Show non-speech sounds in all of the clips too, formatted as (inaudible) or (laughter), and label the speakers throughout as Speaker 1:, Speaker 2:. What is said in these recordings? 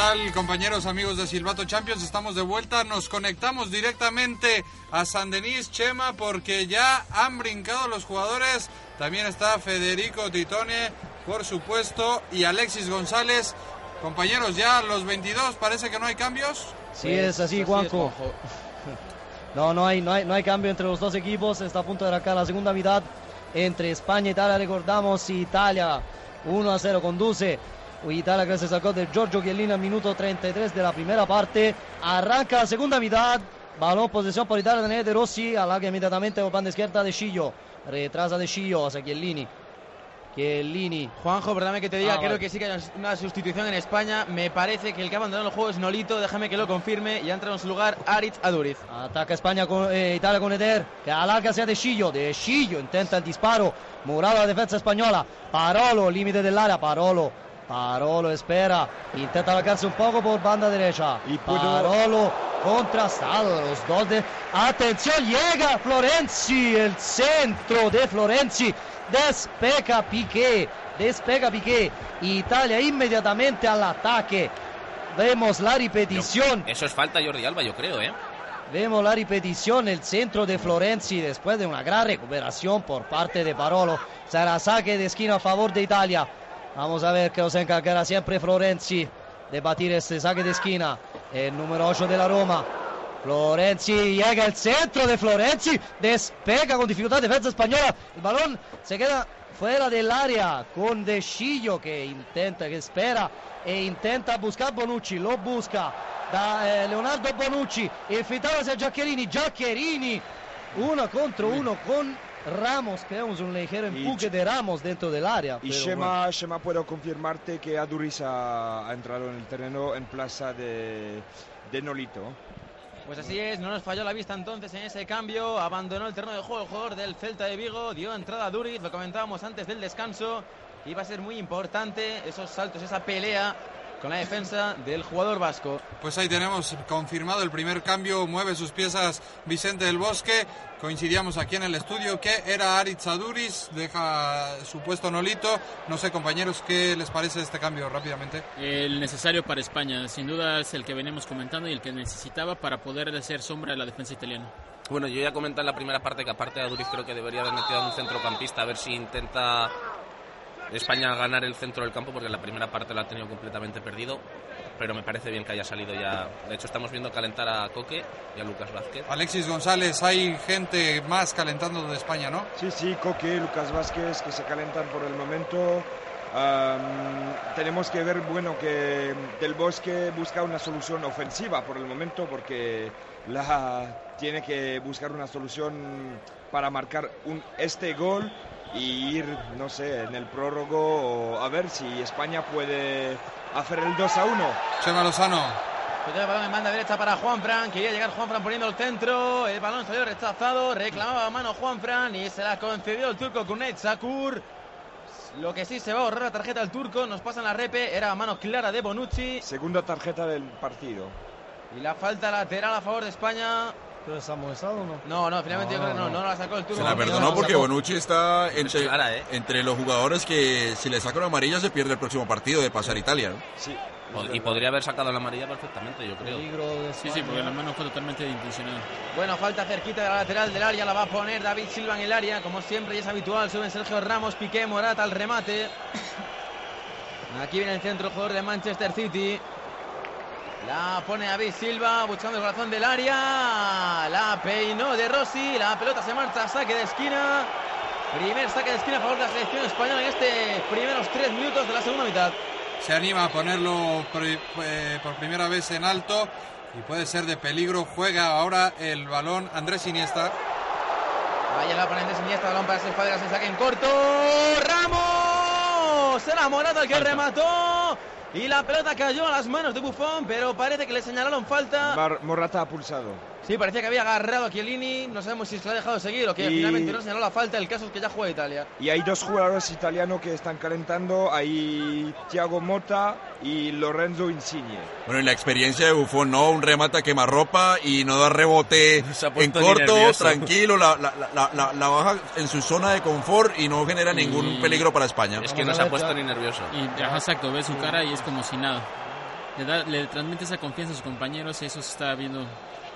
Speaker 1: tal, compañeros, amigos de Silvato Champions? Estamos de vuelta. Nos conectamos directamente a San Denis, Chema, porque ya han brincado los jugadores. También está Federico Titone, por supuesto, y Alexis González. Compañeros, ya los 22, parece que no hay cambios.
Speaker 2: Sí, es así, Juanjo. (laughs) No, no hay, no hay, no hay cambio entre los dos equipos. Está a punto de arrancar la segunda mitad entre España e Italia. Recordamos, Italia 1 a 0 conduce Italia que se sacó de Giorgio Chiellini al minuto 33 de la primera parte. Arranca la segunda mitad. Balón, posesión por Italia de De Rossi. Alarga inmediatamente por banda izquierda de Chillo. Retrasa de Chillo hacia Chiellini. Chiellini.
Speaker 3: Juanjo, perdóname que te diga, ah, creo que sí que hay una sustitución en España. Me parece que el que ha abandonado el juego es Nolito, déjame que lo confirme. Y ha entrado en su lugar Aritz Aduriz.
Speaker 2: Ataca España con eh, Italia con Eder, que alarga hacia De Chillo. De Chillo intenta el disparo. Murado la defensa española. Parolo, límite del área. Parolo Parolo espera, intenta alocarse un poco por banda derecha. Y Parolo contrastado los dos de... Atención, llega Florenzi, el centro de Florenzi. Despega Piqué, despega Piqué. Italia inmediatamente al ataque. Vemos la repetición.
Speaker 4: Eso es falta Jordi Alba, yo creo, ¿eh?
Speaker 2: Vemos la repetición, el centro de Florenzi después de una gran recuperación por parte de Parolo. Será saque de esquina a favor de Italia. Vamos a ver que se encargará siempre Florenzi de batir este saque de esquina. El número 8 de la Roma. Florenzi llega al centro de Florenzi. Despega con dificultad defensa española. El balón se queda fuera del área con De que intenta, que espera e intenta buscar Bonucci. Lo busca da eh, Leonardo Bonucci. Infiltrado hacia Giaccherini. Giaccherini. Uno contro uno con Ramos, creamos un ligero empuje de Ramos dentro del área.
Speaker 5: Y Shema, puedo confirmarte que Aduriz ha, entrado en el terreno en plaza de, de Nolito.
Speaker 3: Pues así es, no nos falló la vista entonces en ese cambio, abandonó el terreno de juego el jugador del Celta de Vigo, dio entrada a Duriz, lo comentábamos antes del descanso, iba a ser muy importante esos saltos, esa pelea con la defensa del jugador vasco.
Speaker 1: Pues ahí tenemos confirmado el primer cambio, mueve sus piezas Vicente del Bosque, coincidíamos aquí en el estudio que era Aritz Aduris, deja su puesto Nolito, no sé compañeros, ¿qué les parece este cambio rápidamente?
Speaker 6: El necesario para España, sin duda es el que venimos comentando y el que necesitaba para poder hacer sombra a la defensa italiana.
Speaker 4: Bueno, yo ya comenté en la primera parte que aparte de Aduris creo que debería haber metido a un centrocampista a ver si intenta España a ganar el centro del campo porque la primera parte la ha tenido completamente perdido, pero me parece bien que haya salido ya. De hecho, estamos viendo calentar a Coque y a Lucas Vázquez.
Speaker 1: Alexis González, hay gente más calentando de España, ¿no?
Speaker 5: Sí, sí, Coque, Lucas Vázquez que se calentan por el momento. tenemos que ver, bueno, que Del Bosque busca una solución ofensiva por el momento porque la tiene que buscar una solución para marcar un, este gol y ir, no sé, en el prólogo a ver si España puede hacer el 2 a 1.
Speaker 1: Chema Lozano.
Speaker 3: El balón en banda derecha para Juan Fran. Quería llegar Juan Fran poniendo el centro. El balón salió rechazado. Reclamaba a mano Juan Fran y se la concedió el turco Kunet Sakur. Lo que sí se va a ahorrar la tarjeta al turco. Nos pasa en la repe. Era a mano clara de Bonucci.
Speaker 5: Segunda tarjeta del partido.
Speaker 3: Y la falta lateral a favor de España.
Speaker 2: ¿Pero se ha o no?
Speaker 3: No, no, finalmente yo creo que no, no, la sacó el turno.
Speaker 7: Se la perdonó porque Bonucci está entre, ¿eh? entre los jugadores que si le saca una amarilla se pierde el próximo partido de pasar Italia.
Speaker 4: Sí. Y podría haber sacado la amarilla perfectamente, yo creo.
Speaker 6: Sí, sí, porque la mano fue totalmente intencionada.
Speaker 3: Bueno, falta cerquita de la lateral del área, la va a poner David Silva en el área, como siempre y es habitual, suben Sergio Ramos, Piqué, Morata al remate. Aquí viene el centro jugador de Manchester City. La pone David Silva buscando el corazón del área. La peinó de Rossi. La pelota se marcha. Saque de esquina. Primer saque de esquina a favor de la selección española en este primeros tres minutos de la segunda mitad.
Speaker 1: Se anima a ponerlo por, eh, primera vez en alto y puede ser de peligro. Juega ahora el balón Andrés Iniesta.
Speaker 3: Vaya la pone Andrés Iniesta. Balón para ese padre. Se saque en corto. Ramos. Será Morata el que remató. Y la pelota cayó a las manos de Buffon, pero parece que le señalaron falta.
Speaker 5: Morata ha pulsado.
Speaker 3: Sí, parecía que había agarrado a Chiellini, no sabemos si se lo ha dejado seguir o que finalmente no señaló la falta, el caso es que ya juega Italia.
Speaker 5: Y hay dos jugadores italianos que están calentando, hay Thiago Motta y Lorenzo Insigne.
Speaker 7: Bueno, en la experiencia de Buffon, ¿no? Un remata quemarropa y no da rebote en corto, tranquilo, la, la, la, baja en su zona de confort y no genera ningún peligro para España.
Speaker 4: Es que no se ha puesto ni nervioso.
Speaker 6: Y exacto, ve su cara y es como si nada. Le, da, le transmite esa confianza a sus compañeros y eso se está viendo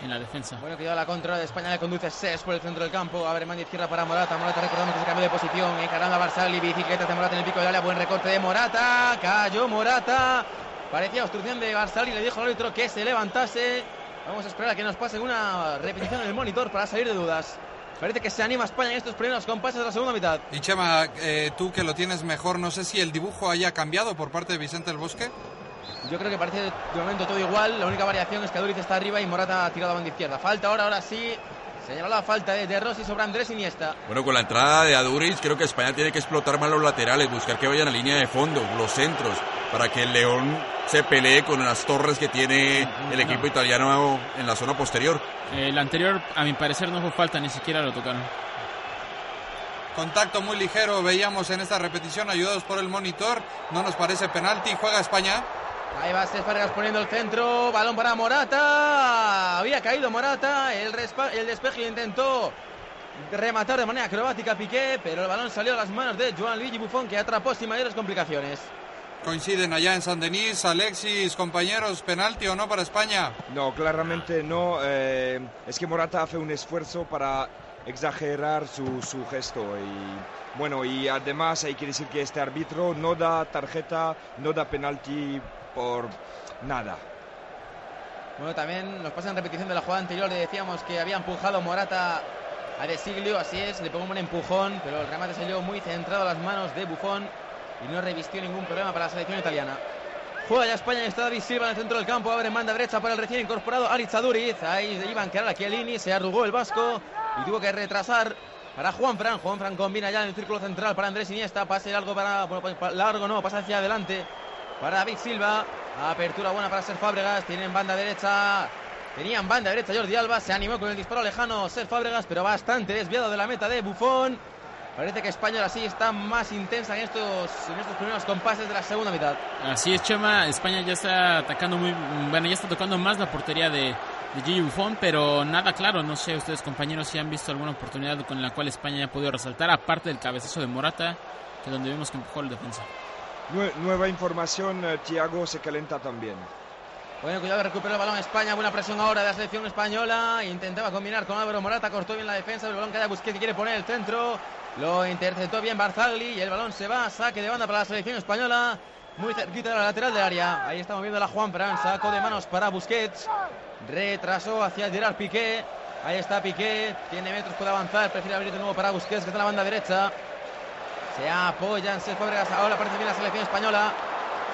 Speaker 6: en la defensa.
Speaker 3: Bueno, cuidado la contra de España, le conduce Ses por el centro del campo. Abre mano izquierda para Morata. Morata recordamos que se cambió de posición. Encarando a Barsali, bicicleta de Morata en el pico de área. Buen recorte de Morata. Cayó Morata. Parecía obstrucción de Barsali. Le dijo al árbitro que se levantase. Vamos a esperar a que nos pase una repetición en el monitor para salir de dudas. Parece que se anima España en estos primeros compases de la segunda mitad.
Speaker 1: Y Chema, eh, tú que lo tienes mejor, no sé si el dibujo haya cambiado por parte de Vicente del Bosque.
Speaker 3: Yo creo que parece de momento todo igual. La única variación es que Aduriz está arriba y Morata ha tirado a banda izquierda. Falta ahora, ahora sí. Señaló la falta de, de, Rossi sobre Andrés Iniesta.
Speaker 7: Bueno, con la entrada de Aduriz, creo que España tiene que explotar más los laterales, buscar que vayan a línea de fondo, los centros, para que el León se pelee con las torres que tiene el equipo italiano en la zona posterior.
Speaker 6: El anterior, a mi parecer, no fue falta, ni siquiera lo tocaron.
Speaker 1: Contacto muy ligero veíamos en esta repetición, ayudados por el monitor. No nos parece penalti, juega España.
Speaker 3: Ahí va Cés Vargas poniendo el centro. Balón para Morata. Había caído Morata. El, el despeje intentó rematar de manera acrobática Piqué, pero el balón salió a las manos de Joan Luigi Buffon que atrapó sin mayores complicaciones.
Speaker 1: Coinciden allá en San Denis, Alexis, compañeros, penalti o no para España.
Speaker 5: No, claramente no. Eh, es que Morata hace un esfuerzo para exagerar su, su gesto y bueno y además hay que decir que este árbitro no da tarjeta, no da penalti por nada.
Speaker 3: Bueno, también nos pasa en repetición de la jugada anterior, le decíamos que había empujado Morata a De Siglio, así es, le pongo un empujón, pero el remate salió muy centrado a las manos de Buffon y no revistió ningún problema para la selección italiana. Juega ya España, está David Silva en el centro del campo, abre manda derecha para el recién incorporado Aritz Aduriz, ahí iban a a Chiellini, se arrugó el vasco y tuvo que retrasar para Juan Fran, Juan Fran combina ya en el círculo central para Andrés Iniesta, pase largo para, largo no, pasa hacia adelante para David Silva. Apertura buena para Ser Fábregas. Tienen banda derecha. Tenían banda derecha Jordi Alba. Se animó con el disparo lejano Ser Fábregas, pero bastante desviado de la meta de Bufón. Parece que España ahora sí está más intensa en estos, en estos primeros compases de la segunda mitad.
Speaker 6: Así es, Chema. España ya está atacando muy. Bueno, ya está tocando más la portería de, de Gigi Buffon, pero nada claro. No sé ustedes, compañeros, si han visto alguna oportunidad con la cual España ha podido resaltar, aparte del cabezazo de Morata, que donde vimos que empujó el defensa.
Speaker 5: Nueva información, eh, Thiago se calenta también.
Speaker 3: Bueno, cuidado, recupera el balón España, buena presión ahora de la selección española. Intentaba combinar con Álvaro Morata, cortó bien la defensa, el balón que Busquets quiere poner el centro. Lo interceptó bien Barzagli y el balón se va, saque de banda para la selección española. Muy cerquita de la lateral del área. Ahí estamos viendo la Juan Fran, saco de manos para Busquets. Retrasó hacia Gerard Piqué. Ahí está Piqué, tiene metros, puede avanzar, prefiere abrir de nuevo para Busquets, que está en la banda derecha. Se apoyan Cés Fábregas. Ahora parece bien la selección española.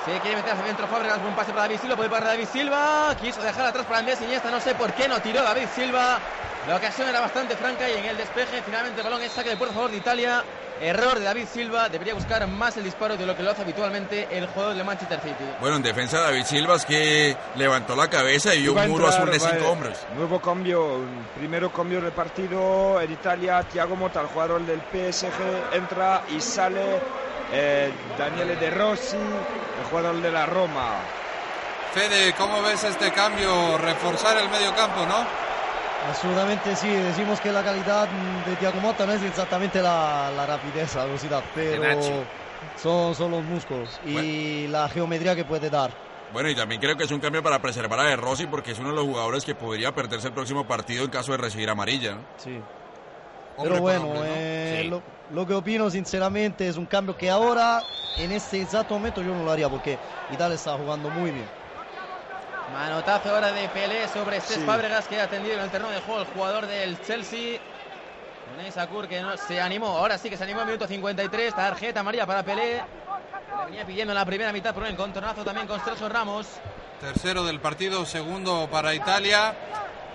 Speaker 3: Se quiere meter hacia dentro Fábregas. Un pase para David Silva. Puede para David Silva. Quiso dejar atrás para Andrés Iniesta. No sé por qué no tiró David Silva. La ocasión era bastante franca y en el despeje finalmente el balón es saque de puerta a favor de Italia. Error de David Silva, debería buscar más el disparo de lo que lo hace habitualmente el jugador de Manchester City.
Speaker 7: Bueno, en defensa David Silva es que levantó la cabeza y vio un muro azul de cinco hombres.
Speaker 5: Nuevo cambio, primero cambio de partido en Italia, Thiago Motta, el jugador del PSG, entra y sale eh, Daniele De Rossi, el jugador de la Roma.
Speaker 1: Fede, ¿cómo ves este cambio? Reforzar el medio campo, ¿no?
Speaker 2: Absolutamente sí, decimos que la calidad de Thiago Motta no es exactamente la, rapidez, la velocidad, pero son, son los músculos y la geometría que puede dar.
Speaker 7: Bueno, y también creo que es un cambio para preservar a De Rossi porque es uno de los jugadores que podría perderse el próximo partido en caso de recibir amarilla.
Speaker 2: Sí. Pero bueno, eh, lo, lo, que opino sinceramente es un cambio que ahora, en este exacto momento, yo no lo haría porque Italia está jugando muy bien.
Speaker 3: Manotazo ahora de Pelé sobre Cés Fábregas que ha atendido en el terreno de juego el jugador del Chelsea. Con esa que no se animó. Ahora sí que se animó en minuto 53. Tarjeta María para Pelé. venía pidiendo en la primera mitad por un encontronazo también con Sergio Ramos.
Speaker 1: Tercero del partido, segundo para Italia.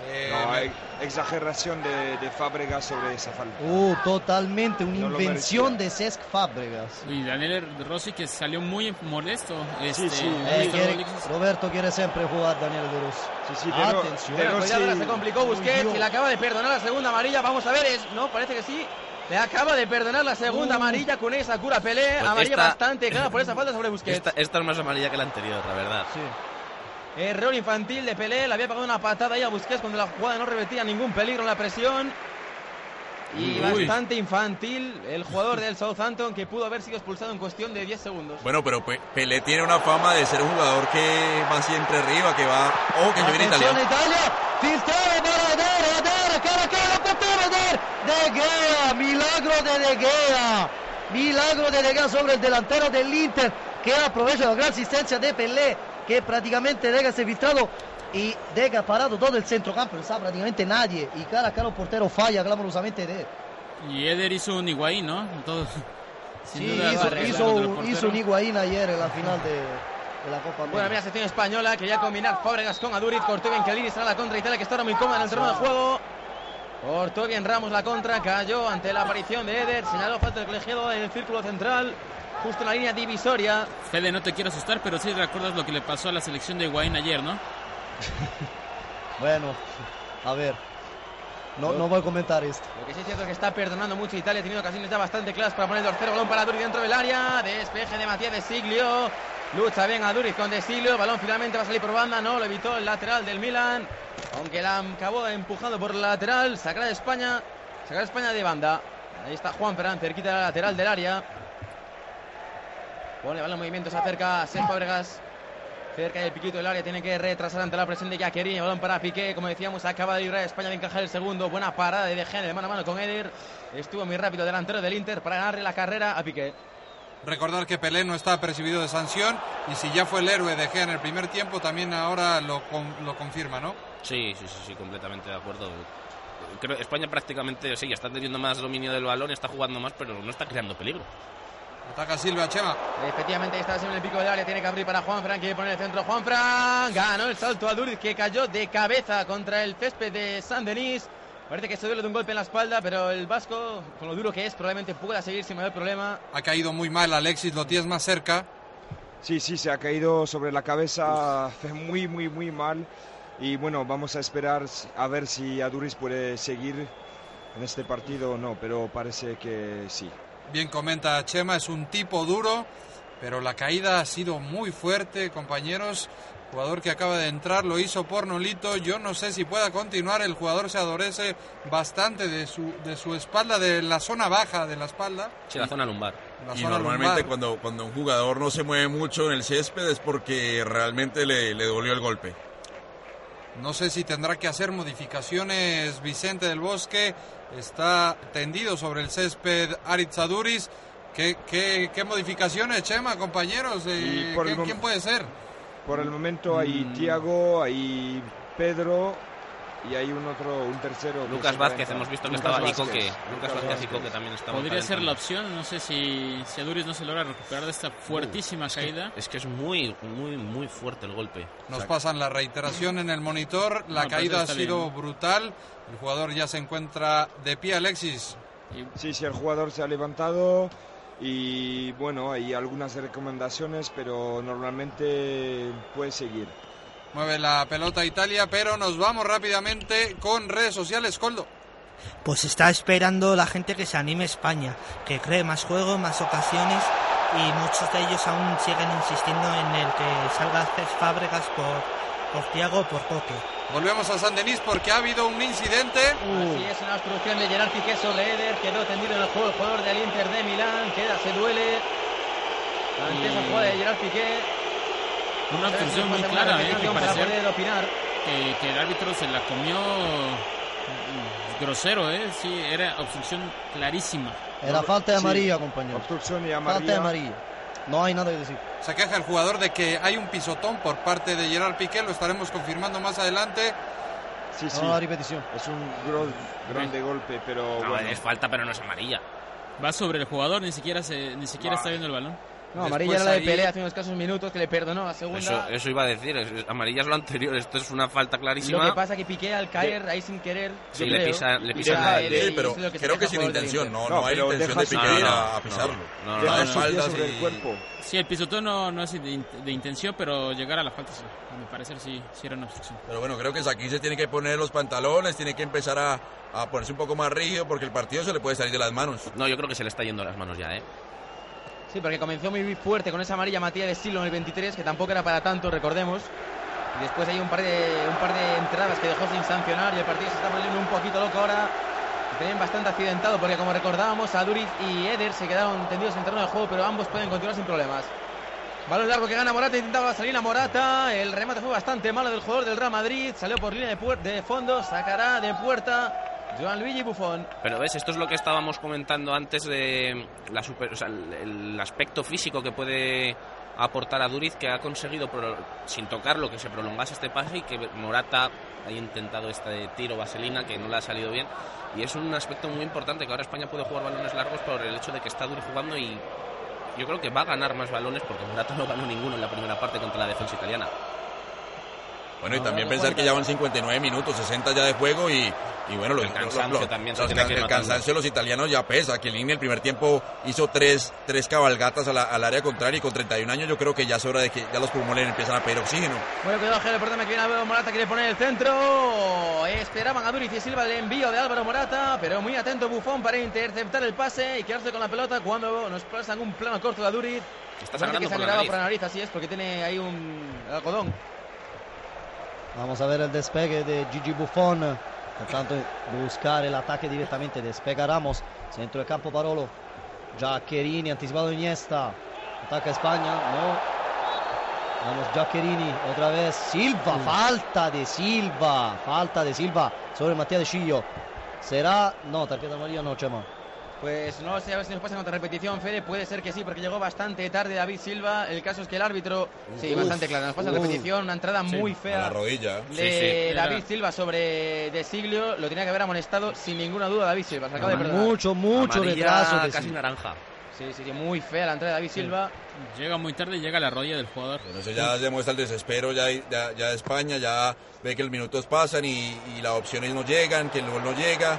Speaker 1: Eh,
Speaker 5: No, exageración de, de Fábregas sobre esa falta.
Speaker 2: Uh, totalmente, una
Speaker 5: No
Speaker 2: invención de Cesc Fábregas.
Speaker 6: Y Daniel Rossi que salió muy molesto. Este,
Speaker 5: sí,
Speaker 2: Eh,
Speaker 6: Víctor
Speaker 2: quiere-. Roberto quiere siempre jugar Daniel de Rossi.
Speaker 5: Sí, sí, de Ro-
Speaker 2: Atención.
Speaker 5: de
Speaker 3: Bueno, pues ya
Speaker 5: Rossi-
Speaker 3: ahora se complicó Busquets y le acaba de perdonar la segunda amarilla. Vamos a ver, es, no, parece que sí. Le acaba de perdonar la segunda amarilla con esa cura Pelé.
Speaker 4: Pues
Speaker 3: amarilla
Speaker 4: esta-
Speaker 3: bastante clara por esa falta sobre Busquets.
Speaker 4: Esta, esta es más amarilla que la anterior, la verdad.
Speaker 3: Error infantil de Pelé, le había pagado una patada ahí a Busquets cuando la jugada no repetía ningún peligro en la presión. Y
Speaker 6: Uy.
Speaker 3: bastante infantil el jugador del Southampton que pudo haber sido expulsado en cuestión de 10 segundos.
Speaker 7: Bueno, pero Pe- Pelé tiene una fama de ser un jugador que va siempre arriba, que va... ¡Oh, que yo viene!
Speaker 2: Italia, filtrado para Eder, Eder, cara, cara, portero Eder, De Gea, milagro de De Gea, milagro de De Gea sobre el delantero del Inter, que aprovecha la gran asistencia de Pelé, que prácticamente De Gea se ha filtrado y De Gea ha parado todo el centrocampo, no está prácticamente nadie, y cara a cara el portero falla clamorosamente de
Speaker 6: Y Eder hizo un Higuaín, ¿no? Todo,
Speaker 2: Sí,
Speaker 6: duda,
Speaker 2: hizo, hizo, un- hizo un Higuaín ayer en la final de, de la Copa
Speaker 3: Bueno,
Speaker 2: América.
Speaker 3: mira, sección española, quería combinar Fábregas con Aduriz, cortó bien Kelly, será la contra Italia que está ahora muy cómoda en el terreno de juego. Cortó bien Ramos la contra, cayó ante la aparición de Eder, señaló falta del colegiado en el círculo central, justo en la línea divisoria.
Speaker 6: Fede, no te quiero asustar, pero sí recuerdas lo que le pasó a la selección de Higuaín ayer, ¿no? (laughs)
Speaker 2: Bueno, a ver, no, no voy a comentar esto.
Speaker 3: Lo que sí es cierto es que está perdonando mucho Italia, ha tenido ocasiones ya bastante claras para poner el tercer balón para Aduriz dentro del área, despeje de Matías de Siglio, lucha bien Aduriz con de Siglio, el balón finalmente va a salir por banda, no, lo evitó el lateral del Milan, aunque la acabó empujando por el lateral, sacará de España, sacará de España de banda. Ahí está Juan Ferran, cerquita del lateral del área. Pone el balón en movimiento, se acerca a Sergio Fábregas. Cerca del piquito del área, tiene que retrasar ante la presión de Jaquerini. Balón para Piqué, como decíamos, acaba de librar a España de encajar el segundo. Buena parada de De Gea de mano a mano con Eder. Estuvo muy rápido delantero del Inter para ganarle la carrera a Piqué.
Speaker 1: Recordar que Pelé no está apercibido de sanción y si ya fue el héroe de Gea en el primer tiempo, también ahora lo, con- lo confirma, ¿no?
Speaker 4: Sí, sí, sí, sí, completamente de acuerdo. Creo España prácticamente, sí, está teniendo más dominio del balón, está jugando más, pero no está creando peligro.
Speaker 1: Ataca Silva, Chema.
Speaker 3: Efectivamente, ahí está en el pico del área, tiene que abrir para Juanfran, quiere poner el centro Juanfran, ganó el salto a Duriz que cayó de cabeza contra el césped de San Denis. Parece que se duele de un golpe en la espalda, pero el vasco, con lo duro que es, probablemente pueda seguir sin mayor problema.
Speaker 1: Ha caído muy mal Alexis, lo tienes más cerca.
Speaker 5: Sí, sí, se ha caído sobre la cabeza muy, muy, muy mal. Y bueno, vamos a esperar a ver si Aduriz puede seguir en este partido o no, pero parece que sí.
Speaker 1: Bien comenta Chema, es un tipo duro, pero la caída ha sido muy fuerte, compañeros. Jugador que acaba de entrar lo hizo por Nolito. Yo no sé si pueda continuar. El jugador se adorece bastante de su, de su espalda, de la zona baja de la espalda.
Speaker 4: Sí, la zona lumbar.
Speaker 1: la
Speaker 7: Y
Speaker 1: zona
Speaker 7: normalmente
Speaker 1: lumbar.
Speaker 7: cuando, cuando un jugador no se mueve mucho en el césped es porque realmente le, le dolió el golpe.
Speaker 1: No sé si tendrá que hacer modificaciones Vicente del Bosque. Está tendido sobre el césped Aritz Aduriz. ¿Qué, qué, qué modificaciones, Chema, compañeros? Eh,
Speaker 5: Y por el
Speaker 1: ¿qué-
Speaker 5: mom-
Speaker 1: ¿Quién puede ser?
Speaker 5: Por el momento hay Tiago, hay Pedro y hay un otro, un tercero. que
Speaker 4: Lucas Vázquez, hemos visto que
Speaker 5: Lucas
Speaker 4: estaba. Y
Speaker 5: Vázquez.
Speaker 4: Coque. Lucas Vázquez y Coque también estaban.
Speaker 6: Podría ser la opción, no sé si, si Aduriz no se logra recuperar de esta fuertísima caída.
Speaker 4: Es que es muy, muy, muy fuerte el golpe.
Speaker 1: Nos pasan la reiteración en el monitor. La
Speaker 6: No,
Speaker 1: caída ha sido
Speaker 6: bien.
Speaker 1: brutal. El jugador ya se encuentra de pie, Alexis.
Speaker 6: Y
Speaker 5: Sí, sí, el jugador se ha levantado y bueno, hay algunas recomendaciones, pero normalmente puede seguir.
Speaker 1: Mueve la pelota Italia, pero nos vamos rápidamente con redes sociales, Coldo.
Speaker 8: Pues está esperando la gente que se anime España, que cree más juego, más ocasiones y muchos de ellos aún siguen insistiendo en el que salga Cesc Fábregas por, por Tiago o por Coque.
Speaker 1: Volvemos a San Denis porque ha habido un incidente.
Speaker 3: Así es, una obstrucción de Gerard Piqué sobre Eder, quedó tendido en el juego el jugador del Inter de Milán, queda, se duele. Ante esa jugada de Gerard Piqué.
Speaker 6: una obstrucción muy clara, ¿eh? Que
Speaker 3: para poder opinar.
Speaker 6: que, que el árbitro se la comió mm, grosero, ¿eh? Sí, era obstrucción clarísima.
Speaker 2: Era falta de
Speaker 5: Sí.
Speaker 2: amarilla, compañero.
Speaker 5: Obstrucción y
Speaker 2: Falta de
Speaker 5: amarilla.
Speaker 2: amarilla. No hay nada que decir.
Speaker 1: Se queja el jugador de que hay un pisotón por parte de Gerard Piqué. Lo estaremos confirmando más adelante.
Speaker 5: Sí, sí,
Speaker 2: No repetición.
Speaker 5: es un gro- grande golpe, pero
Speaker 4: No,
Speaker 5: bueno.
Speaker 4: es falta, pero no es amarilla.
Speaker 6: Va sobre el jugador, ni siquiera se, ni siquiera está viendo el balón.
Speaker 3: No, amarilla era la de
Speaker 1: ahí-
Speaker 3: pelea hace unos escasos minutos que le perdonó la segunda.
Speaker 4: Eso, eso iba a decir, es- es- amarilla es lo anterior, esto es una falta
Speaker 3: Lo
Speaker 4: clarísima.
Speaker 3: que pasa que Piqué al caer ahí sin querer.
Speaker 4: Sí, le pisa- le pisa
Speaker 7: Sí, pero
Speaker 3: es lo que
Speaker 7: creo que
Speaker 3: a
Speaker 7: sin intención, no,
Speaker 5: No,
Speaker 7: no, hay intención de Piqué
Speaker 5: no,
Speaker 7: a,
Speaker 4: no,
Speaker 7: a pisarlo.
Speaker 4: no, no,
Speaker 5: pie
Speaker 7: faldas
Speaker 5: sobre
Speaker 7: y-
Speaker 5: el cuerpo.
Speaker 6: Sí, el pisotón no, no es de, de intención, pero llegar a la falta, sí. a mi parecer, sí, sí era una obstrucción.
Speaker 7: Pero bueno, creo que aquí se tiene que poner los pantalones, tiene que empezar a, a ponerse un poco más rígido porque el partido se le puede salir de las manos.
Speaker 4: No, yo creo que se le está yendo las manos ya, ¿eh?
Speaker 3: Sí, porque comenzó muy fuerte con esa amarilla Matías de Silo en el 23, que tampoco era para tanto, recordemos. Y después hay un par de un par de entradas que dejó sin sancionar y el partido se está poniendo un poquito loco ahora. También bastante accidentado porque como recordábamos, Aduriz y Eder se quedaron tendidos en terreno de juego, pero ambos pueden continuar sin problemas. Balón largo que gana Morata, intentaba salir a Morata. El remate fue bastante malo del jugador del Real Madrid. Salió por línea de fondo, sacará de puerta Buffon.
Speaker 4: Pero ves, esto es lo que estábamos comentando antes de la super, el, aspecto físico que puede aportar a Duriz, que ha conseguido, pro- sin tocarlo, que se prolongase este pase y que Morata ha intentado este tiro vaselina que no le ha salido bien. Y es un aspecto muy importante que ahora España puede jugar balones largos por el hecho de que está Duriz jugando y yo creo que va a ganar más balones porque Morata no ganó ninguno en la primera parte contra la defensa italiana.
Speaker 7: Bueno, y
Speaker 3: Ahora
Speaker 7: también pensar que ya van 59 minutos, 60 ya de juego y, y bueno, los,
Speaker 4: El cansancio también se
Speaker 7: los
Speaker 4: tiene
Speaker 7: can- el cansancio de los italianos ya pesa. Que en el primer tiempo hizo tres, tres cabalgatas a la- al área contraria y con 31 años yo creo que ya es hora de que ya los pulmones empiezan a pedir oxígeno.
Speaker 3: Bueno, cuidado, Gel, perdón, que viene Álvaro Morata, quiere poner el centro. Esperaban a Duriz y Silva el envío de Álvaro Morata, pero muy atento Bufón para interceptar el pase y quedarse con la pelota cuando nos pasan un plano corto de Duriz.
Speaker 4: Está sangrando
Speaker 3: que
Speaker 4: por la nariz.
Speaker 3: por la nariz, así es, porque tiene ahí un algodón.
Speaker 2: Vamos a ver el despegue de Gigi Buffon. Tratando de buscar el ataque directamente. Despega Ramos. Centro del campo Parolo. Giaccherini, anticipado Iniesta. Ataca España. No. Vamos, Giaccherini. Otra vez. Silva. Falta de Silva. Falta de Silva sobre Matías de Chillo. Será. No, tarjeta amarilla no, Chema.
Speaker 3: Pues no sé a ver si nos pasa en otra repetición, Fede. Puede ser que sí, porque llegó bastante tarde David Silva. El caso es que el árbitro. Sí,
Speaker 2: Uf,
Speaker 3: bastante claro. Nos pasa en
Speaker 2: uf.
Speaker 3: repetición. Una entrada muy
Speaker 7: A
Speaker 3: fea.
Speaker 7: la rodilla.
Speaker 3: de
Speaker 4: Sí, sí.
Speaker 3: David Silva sobre De Siglio lo tenía que haber amonestado sin ninguna duda David Silva. Se acaba de perdonar.
Speaker 2: Mucho, mucho retraso. de
Speaker 4: casi
Speaker 2: Silva.
Speaker 4: naranja.
Speaker 3: Sí, sí, sí, muy fea la entrada de David Silva.
Speaker 6: Llega muy tarde y llega a la rodilla del jugador.
Speaker 7: Pero eso ya demuestra el desespero ya, ya, ya de España, ya ve que los minutos pasan y, y las opciones no llegan, que el gol no llega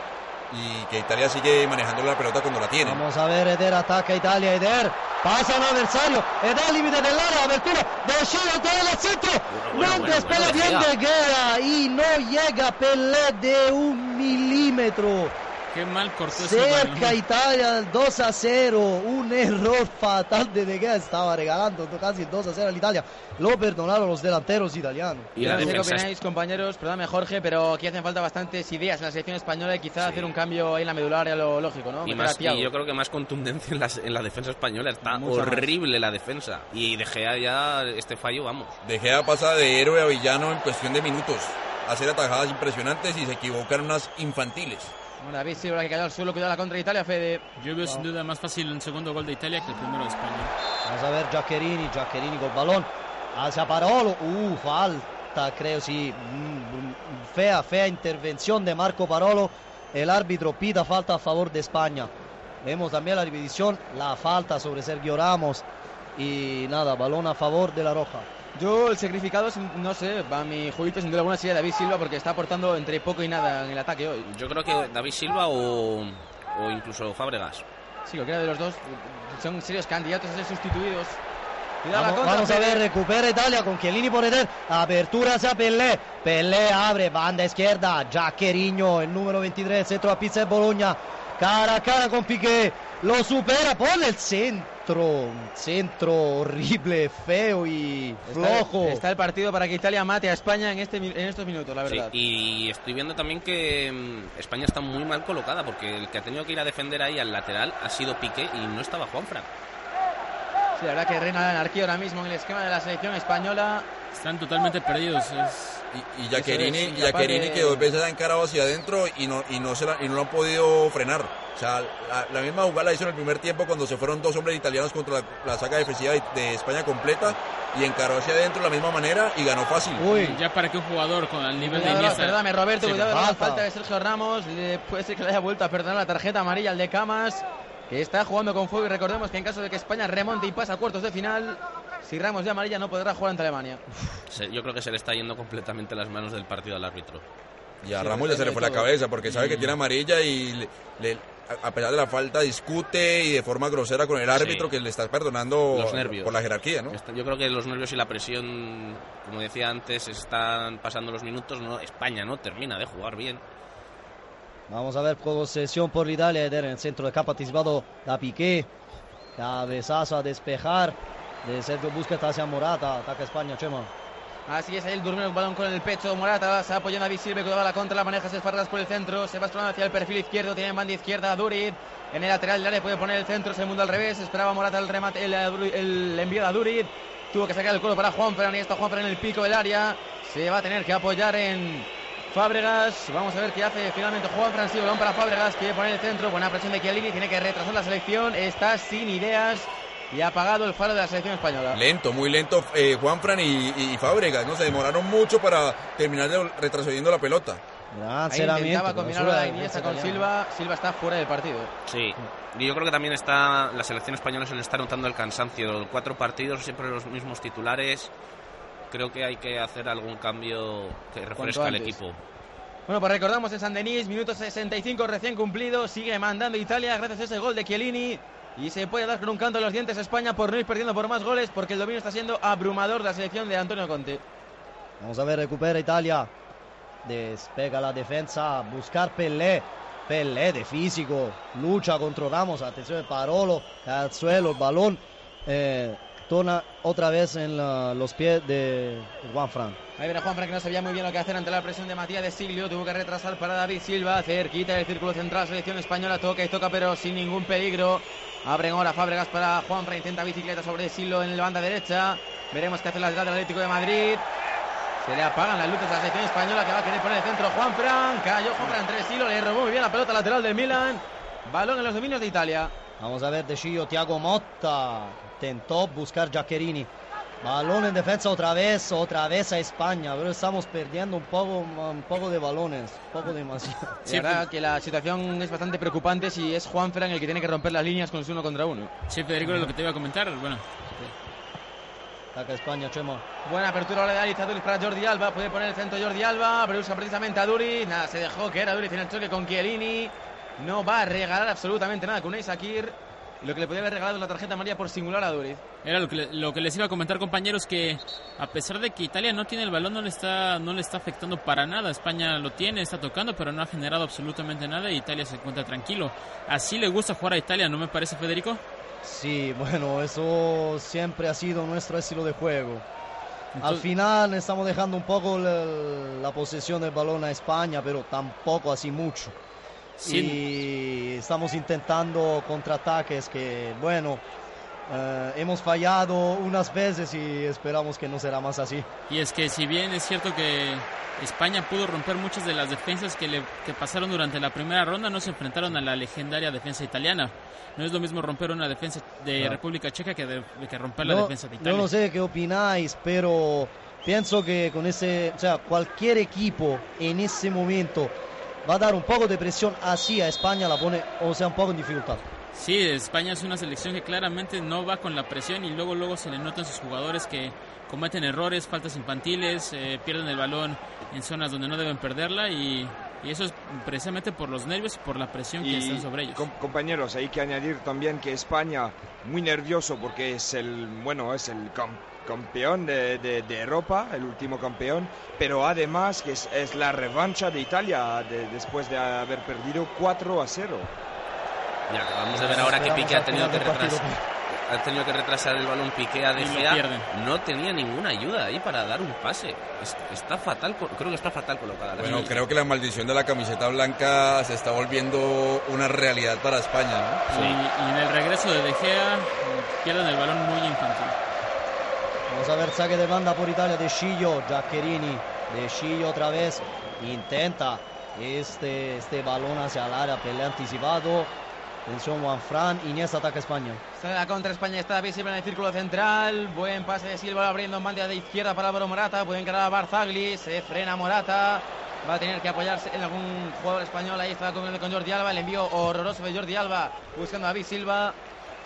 Speaker 7: y que Italia sigue manejando la pelota cuando la tiene.
Speaker 2: Vamos a ver, Eder ataca a Italia, Eder pasa al adversario, Eder límite del área, abertura de Chile, todo el centro,
Speaker 4: bueno,
Speaker 2: no
Speaker 4: bueno,
Speaker 2: despega
Speaker 4: bueno,
Speaker 2: bien de Gea y no llega Pelé de un milímetro.
Speaker 6: Qué mal cortó ese
Speaker 2: Cerca
Speaker 6: balón.
Speaker 2: Italia del 2 a 0, un error fatal de De Gea, estaba regalando casi el 2 a 0 al Italia. Lo perdonaron los delanteros italianos.
Speaker 4: Y la
Speaker 3: no sé qué opináis, compañeros, perdóname Jorge, pero aquí hacen falta bastantes ideas en la selección española y quizá hacer un cambio ahí en la medular era lo lógico, ¿no?
Speaker 4: Y, más, y yo creo que más contundencia en la, en la defensa española. Está
Speaker 3: Mucha más.
Speaker 4: horrible la defensa. Y De Gea ya este fallo, vamos.
Speaker 7: De Gea pasa de héroe a villano en cuestión de minutos. Hacer atajadas impresionantes y se equivocan unas infantiles.
Speaker 3: Bueno, David Silva que cayó al suelo, cuidado la contra de Italia, Fede.
Speaker 6: Yo veo sin duda más fácil el segundo gol de Italia que el primero de España.
Speaker 2: Vamos a ver Giaccherini, Giaccherini col balón hacia Parolo, uh, falta creo sí, Mm, fea, fea intervención de Marco Parolo, el árbitro pita falta a favor de España. Vemos también la repetición, la falta sobre Sergio Ramos y nada, balón a favor de la Roja.
Speaker 3: Yo el sacrificado, no sé, va a mi juguito sin duda alguna sería David Silva porque está aportando entre poco y nada en el ataque hoy.
Speaker 4: Yo creo que David Silva o, o incluso Fábregas.
Speaker 3: Sí, cualquiera de los dos son serios candidatos a ser sustituidos. Cuidado la
Speaker 2: Vamos,
Speaker 3: contra,
Speaker 2: vamos a ver, recupera Italia con Chiellini por Eder. Apertura hacia Pelé. Pelé abre, banda izquierda. Giaccherino, el número 23, centro a pizza de Bologna. Cara a cara con Piqué. Lo supera, pone el centro. Un centro horrible, feo y flojo.
Speaker 3: Está, está el partido para que Italia mate a España en, este, en estos minutos, la
Speaker 4: Sí,
Speaker 3: verdad.
Speaker 4: y estoy viendo también que mm, España está muy mal colocada porque el que ha tenido que ir a defender ahí al lateral ha sido Piqué y no estaba Juanfran.
Speaker 3: Sí, la verdad que reina la anarquía ahora mismo en el esquema de la selección española.
Speaker 6: Están totalmente perdidos. Es...
Speaker 7: Y,
Speaker 3: aparte-
Speaker 7: que dos veces ha encarado hacia adentro y no, y no, se la- y no lo han podido frenar. O sea, la, la misma jugada la hizo en el primer tiempo cuando se fueron dos hombres italianos contra la, la saga defensiva de, de España completa y encaró hacia adentro de la misma manera y ganó fácil.
Speaker 2: Uy,
Speaker 6: Ya para que un jugador con el nivel de Iniesta...
Speaker 3: perdóname, Roberto,
Speaker 6: Sí,
Speaker 3: cuidado, la
Speaker 2: falta.
Speaker 3: de Sergio Ramos. Le- puede ser que le haya vuelto a perdonar la tarjeta amarilla al de Camas. que está jugando con fuego y recordemos que en caso de que España remonte y pase a cuartos de final, si Ramos de amarilla no podrá jugar ante Alemania.
Speaker 4: Yo creo que se le está yendo completamente las manos del partido al árbitro.
Speaker 7: Y a
Speaker 3: Sí,
Speaker 7: Ramos ya se le fue la cabeza porque sabe que tiene amarilla y le- le- a pesar de la falta discute y de forma grosera con el árbitro
Speaker 4: Sí.
Speaker 7: que le está perdonando
Speaker 4: Los nervios.
Speaker 7: por la jerarquía, ¿no?
Speaker 4: Yo creo que los nervios y la presión, como decía antes, están pasando los minutos. No, España no termina de jugar bien.
Speaker 2: Vamos a ver posesión por Italia. Eder en el centro de campo anticipado da Piqué. Cabezazo a despejar de Sergio Busquets hacia Morata. Ataca España, Chema.
Speaker 3: Así es, ahí el durmió el balón con el pecho. Morata se apoya en David Silva que la contra, la maneja Esparras por el centro. Se va hacia el perfil izquierdo, tiene en banda izquierda a Durit. En el lateral área puede poner el centro, segundo al revés. Esperaba Morata el remate, el, el envío de Durit. Tuvo que sacar el cuero para Juanfran y está Juanfran en el pico del área. Se va a tener que apoyar en Fábregas. Vamos a ver qué hace finalmente Juanfran. Sí, balón para Fábregas, quiere poner el centro. Buena presión de Chiellini, tiene que retrasar la selección. Está sin ideas y ha apagado el faro de la selección española.
Speaker 7: Lento, muy lento eh, Juanfran y, y Fábregas, ¿no? Se demoraron mucho para terminar de- retrocediendo la pelota.
Speaker 2: Gran
Speaker 3: Ahí intentaba combinar
Speaker 2: basura
Speaker 3: la
Speaker 2: de
Speaker 3: Iniesta con. Silva. Silva está fuera del partido.
Speaker 4: Sí. Y yo creo que también está la selección española se le está notando el cansancio. Cuatro partidos, siempre los mismos titulares. Creo que hay que hacer algún cambio que refresque al equipo.
Speaker 3: Bueno, pues recordamos en San Denis, minuto 65 recién cumplido. Sigue mandando Italia gracias a ese gol de Chiellini. Y se puede dar con un canto en los dientes España por no ir perdiendo por más goles porque el dominio está siendo abrumador de la selección de Antonio Conte.
Speaker 2: Vamos a ver, recupera Italia. Despega la defensa. Buscar Pelé. Pelé de físico. Lucha contra Ramos. Atención Parolo. Al suelo. El balón. Eh, torna otra vez en la- los pies de Juan Fran.
Speaker 3: Ahí viene Juanfran que no sabía muy bien lo que hacer ante la presión de Matías de Siglio. Tuvo que retrasar para David Silva. Cerquita del círculo central. Selección española toca y toca, pero sin ningún peligro. Abren ahora Fábregas para Juanfran. Intenta bicicleta sobre Silo en la banda derecha. Veremos qué hace lateral del Atlético de Madrid. Se le apagan las luces a la selección española que va a querer poner el centro. Juanfran. Cayó Juanfran entre Silo. Le robó muy bien la pelota lateral del Milan. Balón en los dominios de Italia.
Speaker 2: Vamos a ver de Chillo, Thiago Motta. Intentó buscar Giaccherini. Balón en defensa otra vez, otra vez a España. Pero estamos perdiendo un poco, un poco de balones, un poco demasiado. (laughs)
Speaker 3: Sí, verdad que la situación es bastante preocupante si es Juanfran el que tiene que romper las líneas con su uno contra uno.
Speaker 6: Sí, Federico, lo que te iba a comentar. Bueno,
Speaker 2: Ataca España, Chema.
Speaker 3: Buena apertura ahora de Alice Duriz para Jordi Alba. Puede poner el centro Jordi Alba. Pero usa precisamente a Duriz. Nada, se dejó que era Duriz en el choque con Chiellini. No va a regalar absolutamente nada con Unai Sakir. Lo que le podría haber regalado la tarjeta amarilla por singular a Duriz.
Speaker 6: era lo que, lo que les iba a comentar, compañeros, que a pesar de que Italia no tiene el balón, no le está, no le está afectando para nada. España lo tiene, está tocando, pero no ha generado absolutamente nada y Italia se encuentra tranquilo. Así le gusta jugar a Italia, ¿no me parece, Federico?
Speaker 2: Sí, bueno, eso siempre ha sido nuestro estilo de juego. Al
Speaker 6: Entonces-
Speaker 2: final estamos dejando un poco la, la posesión del balón a España, pero tampoco así mucho.
Speaker 6: Sí.
Speaker 2: Y estamos intentando contraataques que, bueno, eh, hemos fallado unas veces y esperamos que no será más así.
Speaker 6: Y es que si bien es cierto que España pudo romper muchas de las defensas que, le, que pasaron durante la primera ronda, no se enfrentaron a la legendaria defensa italiana. No es lo mismo romper una defensa de
Speaker 2: No.
Speaker 6: República Checa que, de- que romper la
Speaker 2: No,
Speaker 6: defensa de Italia.
Speaker 2: yo no sé qué opináis, pero pienso que con ese, o sea, cualquier equipo en ese momento va a dar un poco de presión así a España, la pone, o sea, un poco en dificultad.
Speaker 6: Sí, España es una selección que claramente no va con la presión y luego luego se le notan sus jugadores que cometen errores, faltas infantiles, eh, pierden el balón en zonas donde no deben perderla y, y eso es precisamente por los nervios y por la presión que están sobre ellos.
Speaker 5: com- compañeros, hay que añadir también que España muy nervioso porque es el bueno es el cam- campeón de, de- de Europa, el último campeón, pero además que es, es la revancha de Italia de- después de haber perdido 4 a 0.
Speaker 4: Ya acabamos de ver ahora que Piqué ha tenido que retrasar. Ha tenido que retrasar el balón Piqué a De. No tenía ninguna ayuda ahí para dar un pase. Es- está fatal, creo que está fatal colocada. la
Speaker 7: Bueno, creo que la maldición de la camiseta blanca se está volviendo una realidad para España, ¿no?
Speaker 6: Y, y en el regreso de De Gea eh, pierden el balón muy infantil.
Speaker 2: Vamos a ver saque de banda por Italia de Chillo, Giaccherini, de Chillo otra vez, intenta este, este balón hacia el área, pelea anticipado, atención Juan Fran, Iniesta ataca a España.
Speaker 3: Sale la contra España, está Silva en el círculo central. Buen pase de Silva abriendo en banda de izquierda para Álvaro Morata. Puede encarar a Barzagli. Se frena Morata. Va a tener que apoyarse en algún jugador español. Ahí está con Jordi Alba. El envío horroroso de Jordi Alba buscando a David Silva.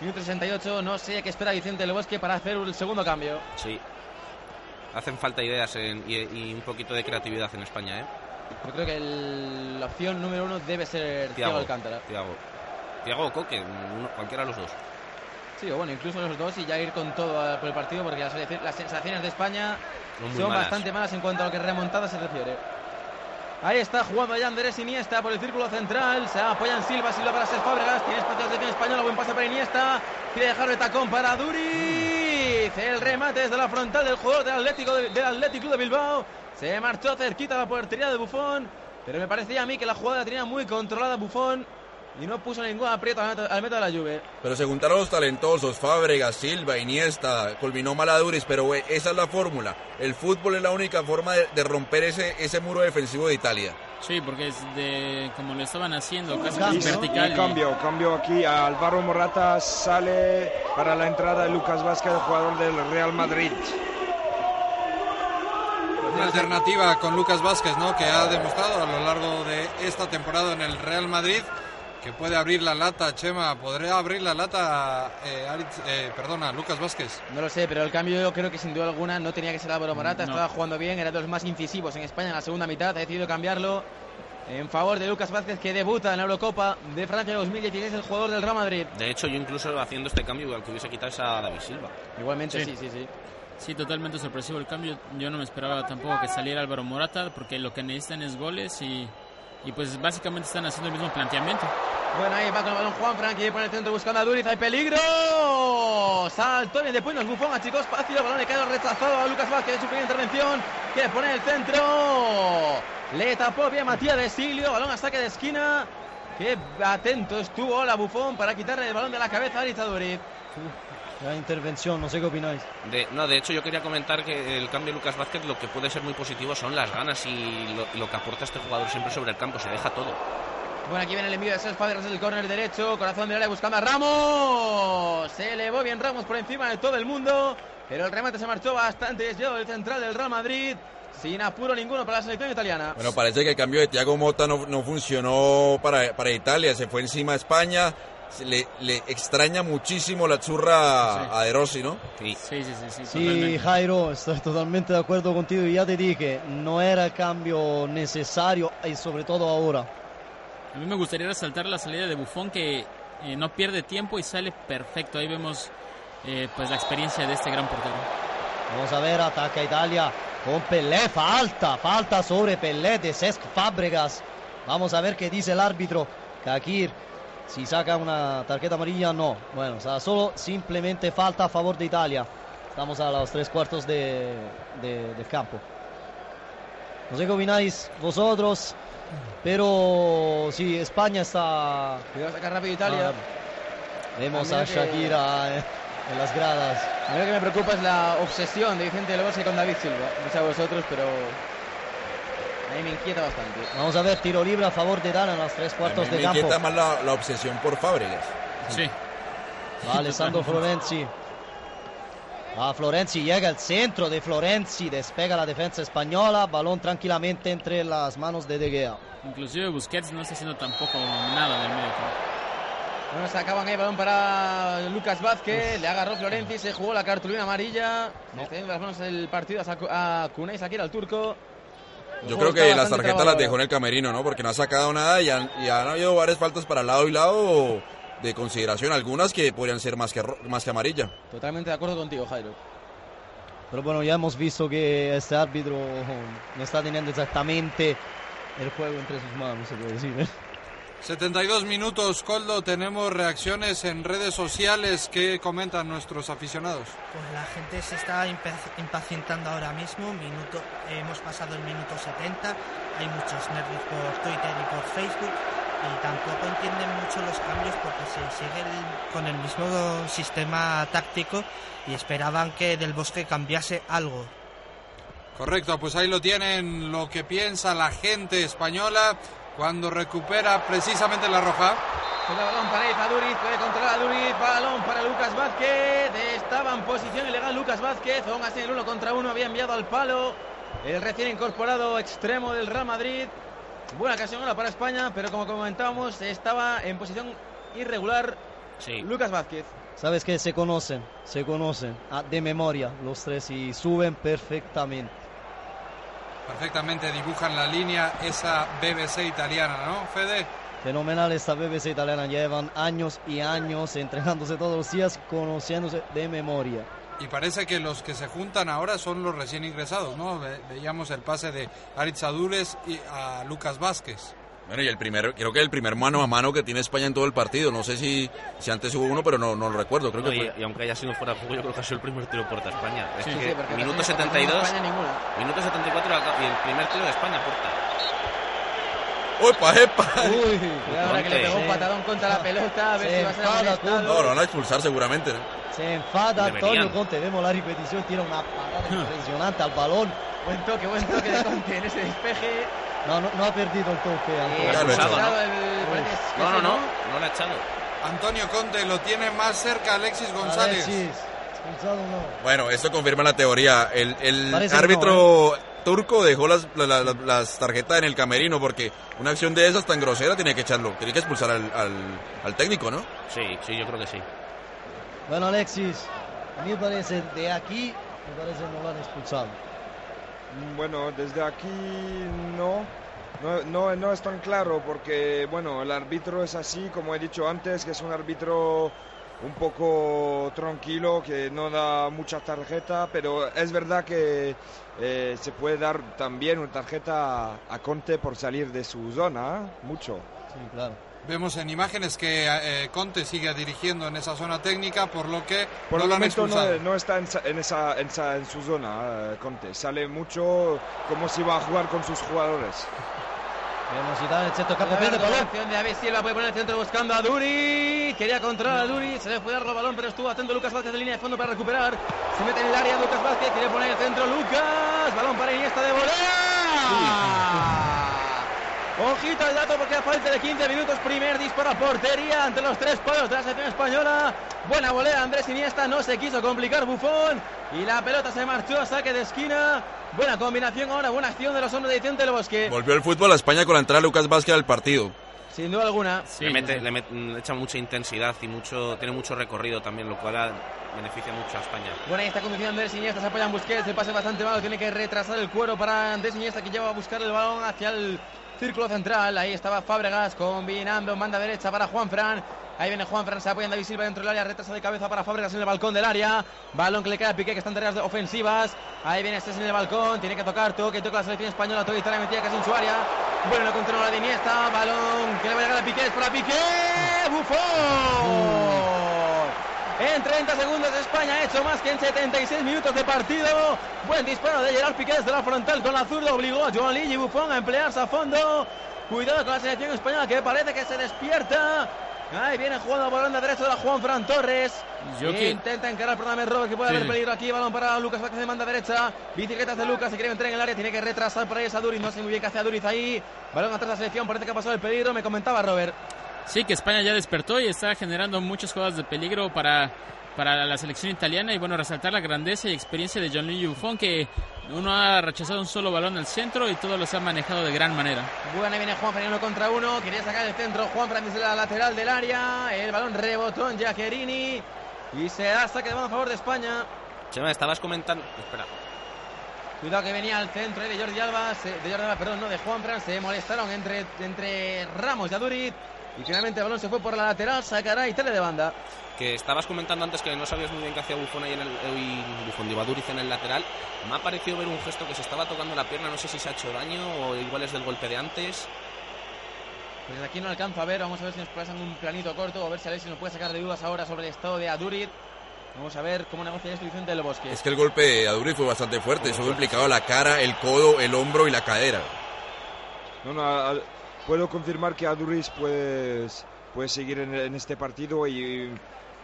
Speaker 3: Minuto 68. No sé qué espera Vicente del Bosque para hacer el segundo cambio.
Speaker 4: Sí. Hacen falta ideas en- y, y un poquito de creatividad en España, ¿eh?
Speaker 3: Yo creo que el- la opción número uno debe ser Thiago Alcántara.
Speaker 4: Tiago. Tiago o Coque, uno- cualquiera de los dos.
Speaker 3: Sí, o bueno, incluso los dos y ya ir con todo por el partido porque las, sensaciones de España
Speaker 4: Son muy
Speaker 3: son
Speaker 4: malas.
Speaker 3: bastante malas en cuanto a lo que remontada se refiere. Ahí está jugando ya Andrés Iniesta por el círculo central. Se apoya en Silva, Silva para ser Fábregas. Tiene espacio de española. Buen pase para Iniesta. Quiere dejar de tacón para Duriz. El remate desde la frontal del jugador del Atlético de, de Bilbao. Se marchó cerquita la portería de Bufón. Pero me parecía a mí que la jugada tenía muy controlada Bufón. Y no puso ningún aprieto al meta, de la Juve.
Speaker 7: Pero se juntaron los talentosos, Fábregas, Silva, Iniesta, culminó Maladuris, pero güey, esa es la fórmula. El fútbol es la única forma de, de romper ese, ese muro defensivo de Italia.
Speaker 6: Sí, porque es de como lo estaban haciendo, casi vertical.
Speaker 5: Y- cambio, cambio aquí. Álvaro Morata sale para la entrada de Lucas Vázquez, el jugador del Real Madrid.
Speaker 1: Una alternativa con Lucas Vázquez, ¿no? Que ha demostrado a lo largo de esta temporada en el Real Madrid que puede abrir la lata, Chema. ¿Podría abrir la lata, eh, Aritz- eh, perdona, Lucas Vázquez?
Speaker 3: No lo sé, pero el cambio yo creo que sin duda alguna no tenía que ser Álvaro Morata,
Speaker 6: No.
Speaker 3: estaba jugando bien, era de los más incisivos en España en la segunda mitad, ha decidido cambiarlo en favor de Lucas Vázquez que debuta en la Eurocopa de Francia 2016, el jugador del Real Madrid.
Speaker 4: De hecho, yo incluso haciendo este cambio, igual que hubiese quitado es a David Silva.
Speaker 3: Igualmente, sí,
Speaker 6: Sí.
Speaker 3: sí, sí.
Speaker 6: Sí, totalmente sorpresivo el cambio. Yo no me esperaba tampoco que saliera Álvaro Morata, porque lo que necesitan es goles y, y pues básicamente están haciendo el mismo planteamiento.
Speaker 3: Bueno, ahí va con el balón Juan Frank y por el centro buscando a Duriz, hay peligro. Saltó bien de puños Bufón, a chicos espacio, el balón le cae rechazado a Lucas Vázquez su primera intervención. Quiere poner el centro. Le tapó bien Matías de Silio, balón a saque de esquina. Qué atento estuvo la Bufón para quitarle el balón de la cabeza a Aritz Duriz.
Speaker 2: La intervención, no sé qué opináis.
Speaker 4: De, no, de hecho yo quería comentar que el cambio de Lucas Vázquez lo que puede ser muy positivo son las ganas y lo, y lo que aporta este jugador siempre sobre el campo, se deja todo.
Speaker 3: Bueno, aquí viene el envío de Cés Fábregas del córner derecho. Corazón del área buscando a Ramos. Se elevó bien Ramos por encima de todo el mundo. Pero el remate se marchó bastante desviado del central del Real Madrid. Sin apuro ninguno para la selección italiana.
Speaker 7: Bueno, parece que el cambio de Thiago Mota no, no funcionó para, para Italia, se fue encima de España. Se le, le extraña muchísimo la churra a De Rossi, ¿no?
Speaker 4: Sí.
Speaker 6: Sí, sí, sí, sí,
Speaker 2: Sí. Jairo, estoy totalmente de acuerdo contigo y ya te dije, no era el cambio necesario y sobre todo ahora.
Speaker 6: A mí me gustaría resaltar la salida de Buffon que eh, no pierde tiempo y sale perfecto. Ahí vemos eh, pues la experiencia de este gran portero.
Speaker 2: Vamos a ver, ataca Italia con Pelé, falta, falta sobre Pelé de Cesc Fábregas. Vamos a ver qué dice el árbitro. Kakir, si saca una tarjeta amarilla, no. Bueno, o sea, solo simplemente falta a favor de Italia. Estamos a los tres cuartos de, de- del campo. No sé qué opináis vosotros, pero sí, España está...
Speaker 3: Cuidado, saca rápido Italia.
Speaker 2: Ah, vemos
Speaker 3: Ah,
Speaker 2: a
Speaker 3: que-
Speaker 2: Shakira eh, en las gradas.
Speaker 3: A mí lo que me preocupa es la obsesión de Vicente Del Bosque con David Silva. No sé a vosotros, pero. A mí me inquieta bastante.
Speaker 2: Vamos a ver, tiro libre a favor de Italia en los tres cuartos
Speaker 7: me
Speaker 2: de campo.
Speaker 7: inquieta más la, la obsesión por Fábregas.
Speaker 6: Sí,
Speaker 2: Va Alessandro Florenzi. Va Florenzi, llega al centro de Florenzi, despega la defensa española, balón tranquilamente entre las manos de De Gea.
Speaker 6: inclusive Busquets no está haciendo tampoco nada del medio campo.
Speaker 3: Bueno, se acaban ahí balón para Lucas Vázquez. Le agarró Florenzi, se jugó la cartulina amarilla.
Speaker 2: No.
Speaker 3: Yendo las manos el partido a, Saku- a Kunai Sakir, al turco.
Speaker 7: Yo creo que las tarjetas las dejó en el camerino, ¿no? Porque no ha sacado nada y han, y han habido varias faltas para lado y lado de consideración. Algunas que podrían ser más que, ro- más que amarilla.
Speaker 3: Totalmente de acuerdo contigo, Jairo.
Speaker 2: Pero bueno, ya hemos visto que este árbitro no está teniendo exactamente el juego entre sus manos, se puede decir. ¿eh?
Speaker 1: 72 minutos, Coldo. Tenemos reacciones en redes sociales que comentan nuestros aficionados.
Speaker 8: Pues la gente se está impa- impacientando ahora mismo. Minuto, hemos pasado el minuto 70. Hay muchos nervios por Twitter y por Facebook. Y tampoco entienden mucho los cambios porque se sigue el- con el mismo sistema táctico y esperaban que Del Bosque cambiase algo.
Speaker 1: Correcto, pues ahí lo tienen lo que piensa la gente española cuando recupera precisamente la roja.
Speaker 3: Juega balón para Duriz, puede controlar a Duriz, balón para Lucas Vázquez. Estaba en posición ilegal Lucas Vázquez, aún así el uno contra uno había enviado al palo. el recién incorporado extremo del Real Madrid. Buena ocasión ahora para España, pero como comentábamos, estaba en posición irregular
Speaker 4: Sí.
Speaker 3: Lucas Vázquez.
Speaker 2: Sabes que se conocen, se conocen ah, de memoria los tres y suben perfectamente.
Speaker 1: Perfectamente dibujan la línea esa BBC italiana, ¿no, Fede?
Speaker 2: Fenomenal esta BBC italiana, llevan años y años entrenándose todos los días, conociéndose de memoria.
Speaker 1: Y parece que los que se juntan ahora son los recién ingresados, ¿no? Ve- veíamos el pase de Aritz Adures y a Lucas Vázquez.
Speaker 7: Bueno, y el primer, creo que el primer mano a mano que tiene España en todo el partido. No sé si, si antes hubo uno, pero no, no lo recuerdo. Creo
Speaker 4: No,
Speaker 7: que
Speaker 4: y,
Speaker 7: fue.
Speaker 4: y aunque haya sido fuera de juego, yo creo que ha sido el primer tiro puerta a España. Es
Speaker 6: Sí,
Speaker 4: que
Speaker 3: Sí,
Speaker 4: minuto
Speaker 3: España-
Speaker 4: 72,
Speaker 3: España ninguna.
Speaker 4: minuto 74 y el primer tiro de España puerta.
Speaker 7: ¡Opa, epa!
Speaker 2: Uy,
Speaker 3: Y (laughs) ahora que le pegó un patadón contra la pelota, a ver
Speaker 2: Se
Speaker 3: si va a ser
Speaker 2: enfada,
Speaker 3: amonestado.
Speaker 7: No, lo van a expulsar seguramente.
Speaker 2: se enfada
Speaker 4: Deberían.
Speaker 2: Antonio Conte, vemos la repetición, tiene una parada (laughs) impresionante al balón.
Speaker 3: Buen toque, buen toque de Conte en ese despeje.
Speaker 2: No, no, no ha perdido el toque.
Speaker 3: Eh,
Speaker 4: echado,
Speaker 3: el-
Speaker 4: No,
Speaker 3: sí,
Speaker 4: no, no, no lo ha echado.
Speaker 1: Antonio Conte lo tiene más cerca Alexis González.
Speaker 2: Alexis, no.
Speaker 7: Bueno, esto confirma la teoría. El, el
Speaker 2: Parece que
Speaker 7: árbitro turco dejó las, la- la- la- las tarjetas en el camerino porque una acción de esas tan grosera tiene que echarlo. Tiene que expulsar al, al- al técnico, ¿no?
Speaker 4: Sí, sí, yo creo que sí.
Speaker 2: Bueno, Alexis, a mí me parece de aquí, me parece no lo han expulsado.
Speaker 5: Mm, Bueno, desde aquí no, no, no, no es tan claro porque, bueno, el árbitro es así, como he dicho antes, que es un árbitro un poco tranquilo, que no da mucha tarjeta, pero es verdad que eh, se puede dar también una tarjeta a, Conte por salir de su zona, ¿eh? mucho.
Speaker 2: Sí, claro.
Speaker 1: Vemos en imágenes que eh, Conte sigue dirigiendo en esa zona técnica, por lo que
Speaker 5: Por
Speaker 1: no
Speaker 5: el
Speaker 1: lo han
Speaker 5: momento no, no está en, sa- en esa, en, esa- en su zona, eh, Conte. Sale mucho como si va a jugar con sus jugadores.
Speaker 2: Vemos Zidane, el centro campo,
Speaker 3: La
Speaker 2: pierde el balón.
Speaker 3: de David Silva puede poner el centro buscando a Duri. Quería controlar a Duri. Se le fue darlo el balón, pero estuvo atento Lucas Vázquez de línea de fondo para recuperar. Se mete en el área Lucas Vázquez. Quiere poner el centro Lucas. Balón para Iniesta de volea. Ojito al dato porque a falta de 15 minutos, primer disparo a portería ante los tres palos de la selección española. Buena volea Andrés Iniesta, no se quiso complicar Bufón y la pelota se marchó a saque de esquina. Buena combinación ahora, buena acción de los hombres de Vicente del Bosque.
Speaker 7: Volvió el fútbol a España con la entrada de Lucas Vázquez al partido.
Speaker 3: Sin duda alguna.
Speaker 6: Sí,
Speaker 4: le, mete,
Speaker 6: sí.
Speaker 4: le, met- le echa mucha intensidad y mucho tiene mucho recorrido también, lo cual beneficia mucho a España.
Speaker 3: Buena esta conducción de Andrés Iniesta, se apoya en Busquets, el pase bastante malo, tiene que retrasar el cuero para Andrés Iniesta que lleva a buscar el balón hacia el círculo central. Ahí estaba Fábregas combinando, manda derecha para Juan Fran. Ahí viene Juan Fran, se apoya en David Silva dentro del área, retrasa de cabeza para Fábregas en el balcón del área. Balón que le queda a Piqué que está en tareas ofensivas. Ahí viene este en el balcón, tiene que tocar, toque, toca la selección española, toda Italia metida casi en su área. Bueno, la controla de Iniesta, balón que le va a llegar a Piqué, es para Piqué, Buffon. En 30 segundos España ha hecho más que en 76 minutos de partido. Buen disparo de Gerard Piqué desde la frontal con la zurda. Obligó a Joan Ligi Buffon a emplearse a fondo. Cuidado con la selección española que parece que se despierta. Ahí viene jugando por banda derecha de la Juan Fran Torres.
Speaker 6: Yo
Speaker 3: Intenta encarar por Dame Robert que puede
Speaker 6: Sí.
Speaker 3: haber peligro aquí. Balón para Lucas Vázquez de banda derecha. Bicicletas de Lucas. Se quiere entrar en el área. Tiene que retrasar por ahí a Duriz. No sé muy bien qué hace a Duriz ahí. Balón atrás de la selección. Parece que ha pasado el peligro. Me comentaba Robert.
Speaker 6: Sí, que España ya despertó y está generando muchas jugadas de peligro para, para la selección italiana. Y bueno, resaltar la grandeza y experiencia de John Lee Buffon, que uno ha rechazado un solo balón al centro y todos los ha manejado de gran manera.
Speaker 3: Buena viene Juan Fran uno contra uno. Quería sacar el centro. Juan Fran desde la lateral del área. El balón rebotó en Giaccherini. Y se da saque de mano a favor de España.
Speaker 4: Chema, estabas comentando. Espera.
Speaker 3: Cuidado que venía al centro eh, de Jordi Alba. se- de Jordi Alba, perdón, no, de Juan Fran. Se molestaron entre, entre Ramos y Aduriz. Y finalmente el balón se fue por la lateral. Sacará y tele de banda.
Speaker 4: Que estabas comentando antes que no sabías muy bien qué hacía Buffon ahí en el. y digo, Aduriz en el lateral. Me ha parecido ver un gesto que se estaba tocando la pierna. No sé si se ha hecho daño o igual es del golpe de antes.
Speaker 3: Pues desde aquí no alcanzo a ver. Vamos a ver si nos pasan un planito corto. A ver si Alexis nos puede sacar de dudas ahora sobre el estado de Aduriz. Vamos a ver cómo negocia esto Vicente del Bosque.
Speaker 7: Es que el golpe de Aduriz fue bastante fuerte. Estuvo implicado la cara, el codo, el hombro y la cadera.
Speaker 5: No, no, a- a- puedo confirmar que Aduriz puede, puede seguir en, en este partido y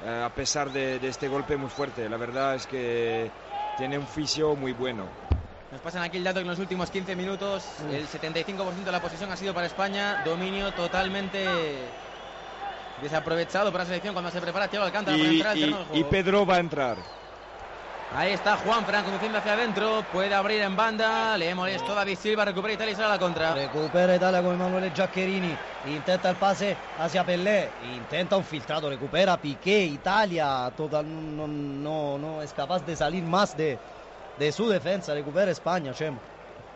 Speaker 5: eh, a pesar de, de este golpe muy fuerte. La verdad es que tiene un fisio muy bueno.
Speaker 3: Nos pasan aquí el dato que en los últimos 15 minutos el 75% de la posesión ha sido para España. Dominio totalmente desaprovechado para la selección cuando se prepara Thiago Alcántara para
Speaker 5: Y,
Speaker 3: entrar al
Speaker 5: y-
Speaker 3: terreno de
Speaker 5: y
Speaker 3: juego.
Speaker 5: Pedro va a entrar.
Speaker 3: Ahí está Juan Fran conduciendo hacia adentro. Puede abrir en banda. Le molesto David Silva. Recupera Italia y sale a la contra.
Speaker 2: Recupera Italia con Emanuele Giaccherini. Intenta el pase hacia Pelé. Intenta un filtrado. Recupera Piqué. Italia total, no, no, no es capaz de salir más de, de su defensa. Recupera España, Chemo.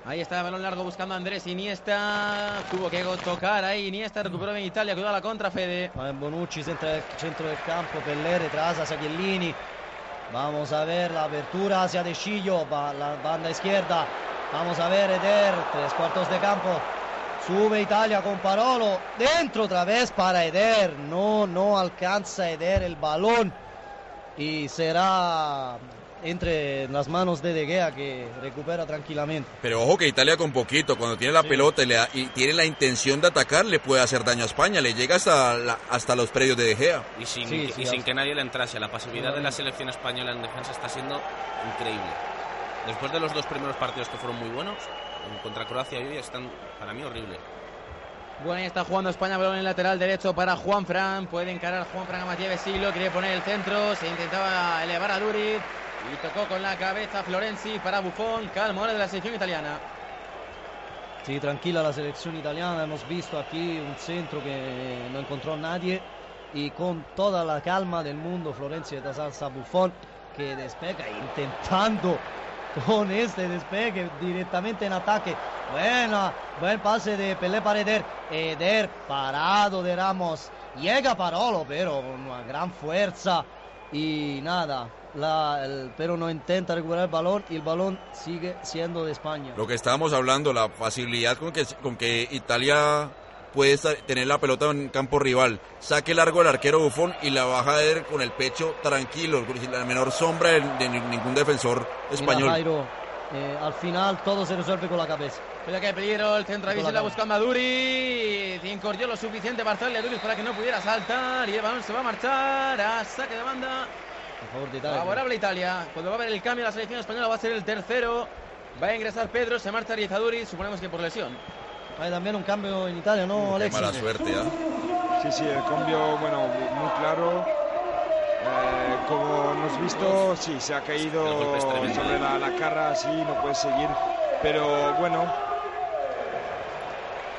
Speaker 3: Ahí está el balón largo buscando a Andrés Iniesta. Tuvo que tocar ahí Iniesta. Recuperó bien Italia. Cuidado a la contra, Fede.
Speaker 2: Bonucci centro del, centro del campo. Pelé retrasa hacia Chiellini. Vamos a ver la apertura hacia De Chillo, la banda izquierda. Vamos a ver Eder, tres cuartos de campo. Sube Italia con Parolo. Dentro otra vez para Eder. No, no alcanza Eder el balón. Y será entre las manos de De Gea que recupera tranquilamente.
Speaker 7: Pero ojo que Italia con poquito, cuando tiene la pelota y, le y tiene la intención de atacar, le puede hacer daño a España, le llega hasta, la- hasta los predios de De Gea.
Speaker 4: Y sin,
Speaker 2: Sí,
Speaker 4: que-
Speaker 2: sí,
Speaker 4: y sin que nadie le entrase. La pasividad de la selección española en defensa está siendo increíble. Después de los dos primeros partidos que fueron muy buenos, en contra Croacia y hoy están para mí horrible.
Speaker 3: Bueno, ahí está jugando España, balón en el lateral derecho para Juan Fran. Puede encarar Juan Fran a Matías Vesilo, quiere poner el centro, se intentaba elevar a Duriz y tocó con la cabeza Florenzi para Buffon, calmo ahora de la selección italiana.
Speaker 2: Sí, tranquila la selección italiana. Hemos visto aquí un centro que no encontró nadie. Y con toda la calma del mundo, Florencia de salsa Buffon que despega intentando con este despegue directamente en ataque. Buena, buen pase de Pelé para Eder. Eder parado de Ramos. Llega Parolo, pero con una gran fuerza. Y nada, la- el- pero no intenta recuperar el balón y el balón sigue siendo de España.
Speaker 7: Lo que estábamos hablando, la facilidad con que, con que Italia puede estar- tener la pelota en campo rival. Saque largo el arquero Bufón y la baja a él con el pecho tranquilo, sin la menor sombra de, de ningún defensor
Speaker 2: Mira,
Speaker 7: español.
Speaker 2: Jairo, eh, al final todo se resuelve con la cabeza.
Speaker 3: Que hay peligro, el centro de
Speaker 2: la
Speaker 3: Visela
Speaker 2: cabeza.
Speaker 3: buscando a Duriz. Encordió lo suficiente para hacerle a Duriz para que no pudiera saltar y el balón se va a marchar a saque de banda.
Speaker 2: A favor de Italia.
Speaker 3: Favorable Italia. Cuando va a haber el cambio, la selección española va a ser el tercero. Va a ingresar Pedro, se marcha Rizaduri, suponemos que por lesión.
Speaker 2: Hay también un cambio en Italia, ¿no,
Speaker 7: Qué
Speaker 2: Alexis?
Speaker 7: mala suerte, ¿ah?
Speaker 5: Sí, sí, el cambio, bueno, muy claro. Eh, como hemos visto, sí, se ha caído sobre la, la cara, sí, no puede seguir. Pero bueno,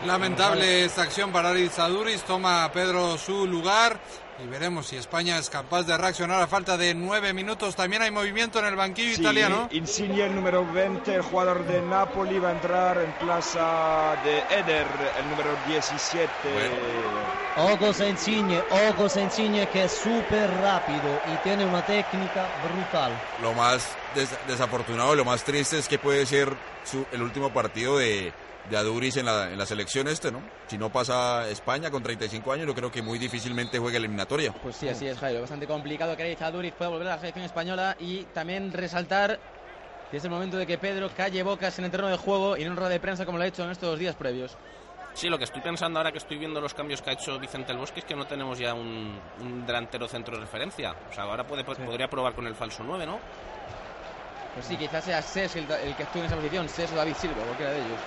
Speaker 1: Lamentable esta acción para Aritz Aduriz, toma Pedro su lugar y veremos si España es capaz de reaccionar a falta de nueve minutos. También hay movimiento en el banquillo
Speaker 5: sí,
Speaker 1: italiano.
Speaker 5: Insigne, el número 20, el jugador de Napoli, va a entrar en plaza de Eder, el número 17.
Speaker 2: Ojo se Insigne, ojo se Insigne que es súper rápido y tiene una técnica brutal.
Speaker 7: Lo más des- desafortunado, lo más triste es que puede ser su- el último partido de, de Aduriz en la, en la selección este, ¿no? Si no pasa España con 35 años, yo creo que muy difícilmente juegue eliminatoria.
Speaker 3: Pues sí, así es, Jairo. Bastante complicado que Rizaduri pueda volver a la selección española y también resaltar que es el momento de que Pedro calle bocas en el terreno de juego y no en rueda de prensa como lo ha hecho en estos días previos.
Speaker 4: Sí, lo que estoy pensando ahora que estoy viendo los cambios que ha hecho Vicente el Bosque es que no tenemos ya un, un delantero centro de referencia. O sea, ahora puede, podría probar con el falso 9, ¿no?
Speaker 3: Pues sí, quizás sea Ses el, el que actúe en esa posición, Ses o David Silva, cualquiera de ellos.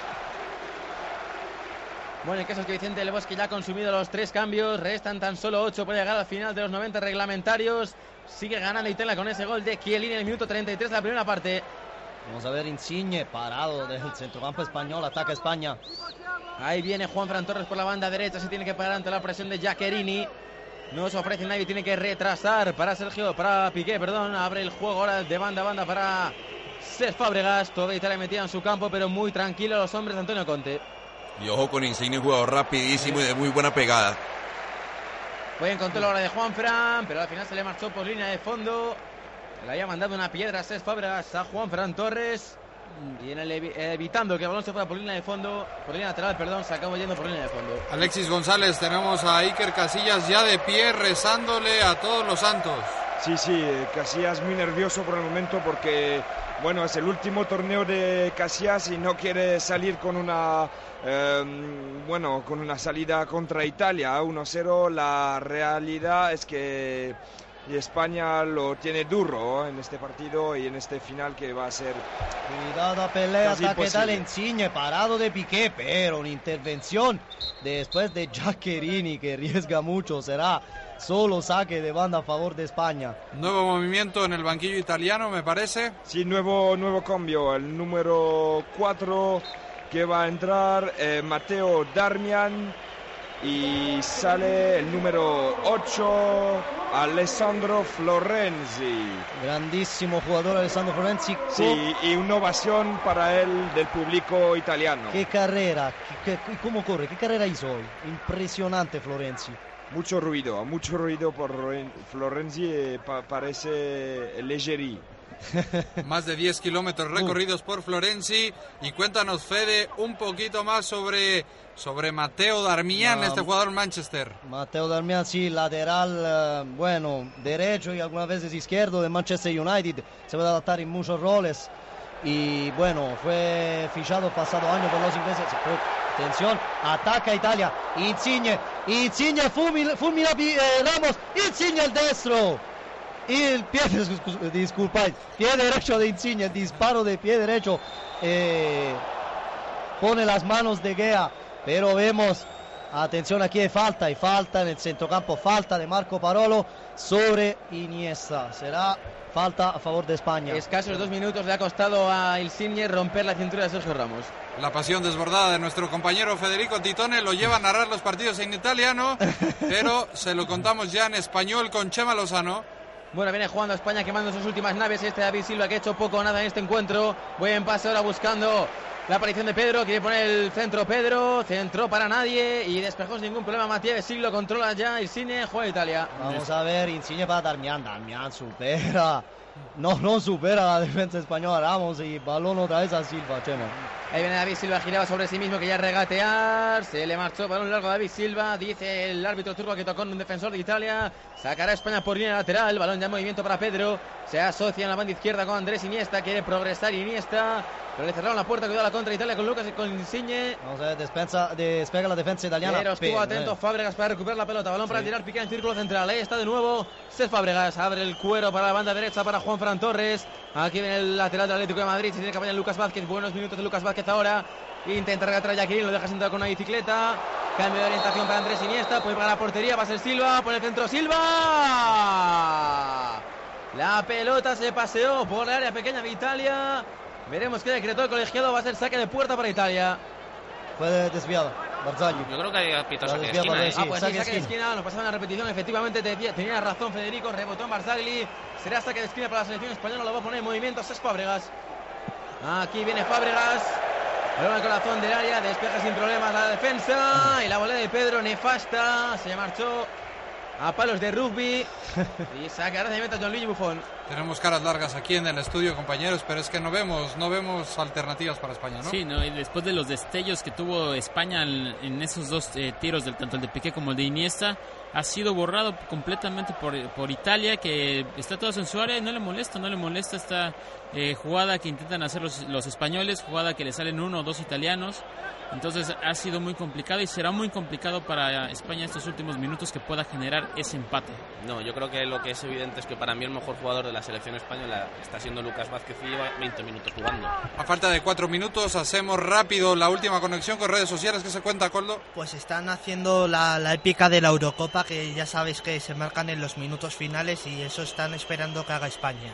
Speaker 3: Bueno, el caso es que Vicente del Bosque ya ha consumido los tres cambios, restan tan solo ocho para llegar al final de los 90 reglamentarios. Sigue ganando Italia con ese gol de Chiellini en el minuto 33 de la primera parte.
Speaker 2: Vamos a ver Insigne parado del centrocampo español, ataca España.
Speaker 3: Ahí viene Juan Fran Torres por la banda derecha, se tiene que parar ante la presión de Jacquerini. No se ofrece nadie, tiene que retrasar para Sergio, para Piqué, perdón. Abre el juego ahora de banda a banda para Cesc Fábregas. Toda Italia metida en su campo, pero muy tranquilo los hombres de Antonio Conte.
Speaker 7: Y ojo con Insigne, un jugador rapidísimo y de muy buena pegada.
Speaker 3: Buen control ahora de Juan Fran, pero al final se le marchó por línea de fondo. Le había mandado una piedra a Cesc Fábregas a Juan Fran Torres. Evi- evitando que el balón se fuera por línea de fondo, por línea lateral, perdón, se acabó yendo por línea de fondo.
Speaker 1: Alexis González, tenemos a Iker Casillas ya de pie rezándole a todos los santos.
Speaker 5: Sí, sí, Casillas muy nervioso por el momento porque, bueno, es el último torneo de Casillas y no quiere salir con una, eh, bueno, con una salida contra Italia 1-0. La realidad es que y España lo tiene duro en este partido y en este final que va a ser
Speaker 2: Cuidado a pelea
Speaker 5: Casi
Speaker 2: hasta que tal. Insigne, parado de Piqué, pero una intervención después de Giaccherini que arriesga mucho, será solo saque de banda a favor de España.
Speaker 1: Nuevo movimiento en el banquillo italiano, me parece.
Speaker 5: Sí, nuevo, nuevo cambio. El número 4 que va a entrar, eh, Mateo Darmian. Y sale el número 8, Alessandro Florenzi.
Speaker 2: Grandísimo jugador Alessandro Florenzi.
Speaker 5: Sí, y una ovación para él del público italiano.
Speaker 2: Qué carrera, qué- qué- cómo corre, qué carrera hizo hoy. Impresionante Florenzi.
Speaker 5: Mucho ruido, mucho ruido por Ren- Florenzi. eh, pa- parece Leggeri. (laughs)
Speaker 1: Más de 10 kilómetros recorridos por Florenzi. Y cuéntanos, Fede, un poquito más sobre, sobre Mateo Darmian, este jugador Manchester.
Speaker 2: Mateo Darmian, sí, lateral, eh, bueno, derecho y algunas veces izquierdo de Manchester United. Se puede adaptar en muchos roles. Y bueno, fue fichado pasado año por los ingleses. Atención, ataca Italia. Insigne, Insigne, fulmina, fulmina eh, Ramos. Insigne el destro. Y el pie, discul- disculpad, pie derecho de Insigne, disparo de pie derecho. eh, pone las manos de Gea, pero vemos, atención aquí hay falta, hay falta en el centrocampo, falta de Marco Parolo sobre Iniesta. Será falta a favor de España.
Speaker 3: Escasos dos minutos le ha costado a Insigne romper la cintura de Sergio Ramos.
Speaker 1: La pasión desbordada de nuestro compañero Federico Titone lo lleva a narrar los partidos en italiano, (laughs) pero se lo contamos ya en español con Chema Lozano.
Speaker 3: Bueno, viene jugando España quemando sus últimas naves. Este David Silva que ha hecho poco o nada en este encuentro. Buen pase ahora buscando la aparición de Pedro. Quiere poner el centro Pedro. Centro para nadie. Y despejó sin ningún problema Matías Siglo. Controla ya cine. Juega Italia.
Speaker 2: Vamos a ver, Insigne para Darmian, Darmian supera. No, no supera la defensa española, Ramos y balón otra vez a Silva, Chema.
Speaker 3: Ahí viene David Silva, giraba sobre sí mismo, que ya regatear. Se le marchó balón largo a David Silva. Dice el árbitro turco que tocó en un defensor de Italia. Sacará a España por línea lateral. Balón ya en movimiento para Pedro. Se asocia en la banda izquierda con Andrés Iniesta. Quiere progresar Iniesta. Pero le cerraron la puerta. Cuidado la contra Italia con Lucas y con Insigne.
Speaker 2: Vamos a ver, despensa, despega la defensa italiana.
Speaker 3: Pero estuvo atento Fábregas para recuperar la pelota. Balón para tirar Piqué en círculo central. Ahí está de nuevo Cés Fábregas. Abre el cuero para la banda derecha para Juan Fran Torres. Aquí viene el lateral del Atlético de Madrid. Se tiene que apoyar Lucas Vázquez. Buenos minutos de Lucas Vázquez ahora. Intenta regatar a Jacqueline. Lo deja sentado con una bicicleta. Cambio de orientación para Andrés Iniesta. Puede para la portería. Va a ser Silva. Por el centro Silva. La pelota se paseó por el área pequeña de Italia. Veremos qué decretó el colegiado. Va a ser saque de puerta para Italia.
Speaker 2: Fue desviado, Barzagli.
Speaker 4: Yo creo que hay pito
Speaker 2: La
Speaker 4: saque de esquina, ¿eh?
Speaker 3: Ah, pues sí,
Speaker 2: saque de
Speaker 3: saque de
Speaker 2: esquina.
Speaker 3: nos pasaba una repetición, efectivamente tenía, tenía razón Federico, rebotó en Barzagli, será saque de esquina para la selección española, lo va a poner en movimiento Cés Fábregas. Aquí viene Fábregas, balón al corazón del área, despeja sin problemas la defensa y la volea de Pedro nefasta, se marchó a palos de rugby (laughs) y saca ahora de meta John Luigi Buffon.
Speaker 1: Tenemos caras largas aquí en el estudio, compañeros, pero es que no vemos, no vemos alternativas para España, ¿no?
Speaker 6: Sí, ¿no? y después de los destellos que tuvo España en, en esos dos eh, tiros, del, tanto el de Piqué como el de Iniesta, ha sido borrado completamente por, por Italia, que está todo en su área y no le molesta, no le molesta esta eh, jugada que intentan hacer los, los españoles, jugada que le salen uno o dos italianos. Entonces ha sido muy complicado y será muy complicado para España estos últimos minutos que pueda generar ese empate.
Speaker 4: No, yo creo que lo que es evidente es que para mí el mejor jugador de la selección española está siendo Lucas Vázquez y lleva 20 minutos jugando.
Speaker 1: A falta de cuatro minutos, hacemos rápido la última conexión con redes sociales. ¿Qué se cuenta, Coldo?
Speaker 8: Pues están haciendo la, la épica de la Eurocopa que ya sabes que se marcan en los minutos finales y eso están esperando que haga España.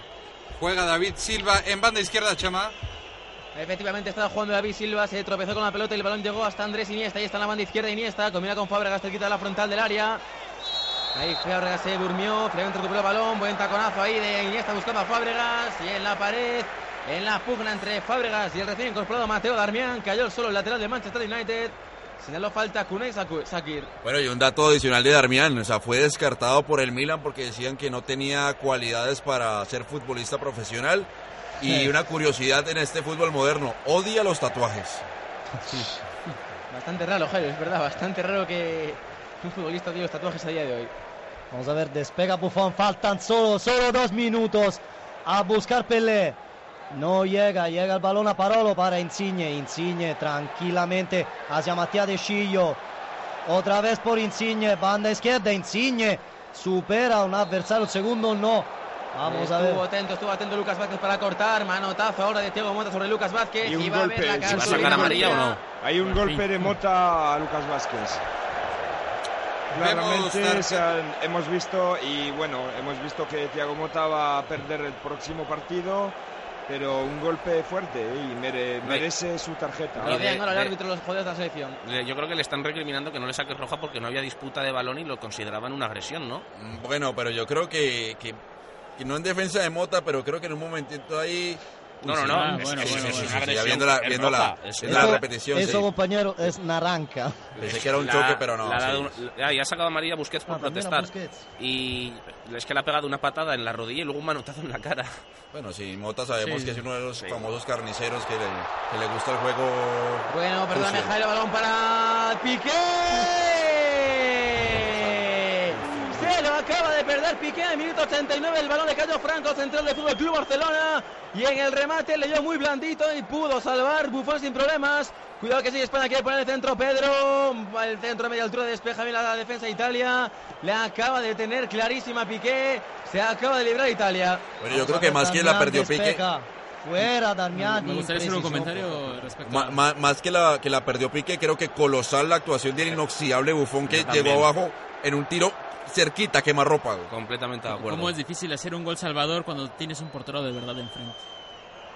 Speaker 1: Juega David Silva en banda izquierda, Chema.
Speaker 3: Efectivamente estaba jugando David Silva, se tropezó con la pelota y el balón llegó hasta Andrés Iniesta. Ahí está en la banda izquierda Iniesta, combina con Fábregas cerquita de la frontal del área. Ahí Fábregas se durmió, finalmente recuperó el balón, buen taconazo ahí de Iniesta buscando a Fábregas y en la pared, en la pugna entre Fábregas y el recién incorporado Mateo Darmian, cayó el solo el lateral de Manchester United. Señaló falta Kunai Saku- Sakir.
Speaker 7: Bueno, y un dato adicional de Darmian, o sea, fue descartado por el Milan porque decían que no tenía cualidades para ser futbolista profesional. Y una curiosidad en este fútbol moderno, odia los tatuajes.
Speaker 3: Bastante raro, Jairo, es verdad, bastante raro que un futbolista tenga los tatuajes a día de hoy.
Speaker 2: Vamos a ver, despega Buffon, faltan solo, solo dos minutos a buscar Pelé. No llega, llega el balón a Parolo para Insigne. Insigne tranquilamente hacia Matías de Chillo. Otra vez por Insigne, banda izquierda, Insigne. supera a un adversario, el segundo no. Vamos a ver.
Speaker 3: Estuvo atento, estuvo atento Lucas Vázquez para cortar. Manotazo ahora de Thiago Mota sobre Lucas Vázquez.
Speaker 5: Y un
Speaker 3: va a ver
Speaker 5: golpe,
Speaker 3: la cara
Speaker 4: ¿Va a sacar
Speaker 5: un
Speaker 4: amarilla o no?
Speaker 5: Hay un golpe de Mota a Lucas Vázquez. Claramente se han- hemos visto y bueno, hemos visto que Thiago Mota va a perder el próximo partido, pero un golpe fuerte ¿eh? y mere- merece su tarjeta.
Speaker 3: Ahora el
Speaker 4: de-
Speaker 3: árbitro los de la selección.
Speaker 4: Le- Yo creo que le están recriminando que no le saque roja porque no había disputa de balón y lo consideraban una agresión, ¿no?
Speaker 7: Bueno, pero yo creo que, que, que no en defensa de Mota, pero creo que en un momentito ahí...
Speaker 4: No, no, no.
Speaker 6: Ah, bueno,
Speaker 7: ya viendo la, viendo la, repetición,
Speaker 2: Eso,
Speaker 7: sí.
Speaker 2: compañero, es naranja.
Speaker 7: Pensé que era un
Speaker 4: La-
Speaker 7: choque, pero no. sí.
Speaker 4: dado un- le- ah, y ha sacado amarilla Busquets por
Speaker 2: Ah,
Speaker 4: protestar.
Speaker 2: Busquets.
Speaker 4: Y es que le ha pegado una patada en la rodilla y luego un manotazo en la cara.
Speaker 7: Bueno, sí, Mota sabemos
Speaker 6: Sí.
Speaker 7: que es uno de los
Speaker 4: Sí.
Speaker 7: famosos carniceros que le, que le gusta el juego.
Speaker 3: Bueno, perdóname,
Speaker 7: sucio.
Speaker 3: Jairo, balón para Piqué. Se lo de perder Piqué en minuto 89. El balón de Cayo Franco, central del Fútbol Club Barcelona. Y en el remate le dio muy blandito y pudo salvar Bufón sin problemas. Cuidado que sigue España, quiere poner el centro Pedro. El centro a media altura despeja bien la defensa de Italia. Le acaba de tener clarísima Piqué. Se acaba de librar Italia.
Speaker 7: Bueno, yo creo que más que la perdió Pique,
Speaker 2: Despeja. Fuera, Darmian.
Speaker 6: Me gustaría hacer un comentario respecto
Speaker 7: ma-
Speaker 6: a...
Speaker 7: ma- más que la, que la perdió Pique, creo que colosal la actuación del inoxidable Bufón que llegó abajo en un tiro cerquita, quemarropa. güey.
Speaker 4: Completamente de acuerdo.
Speaker 6: ¿Cómo es difícil hacer un gol salvador cuando tienes un portero de verdad enfrente?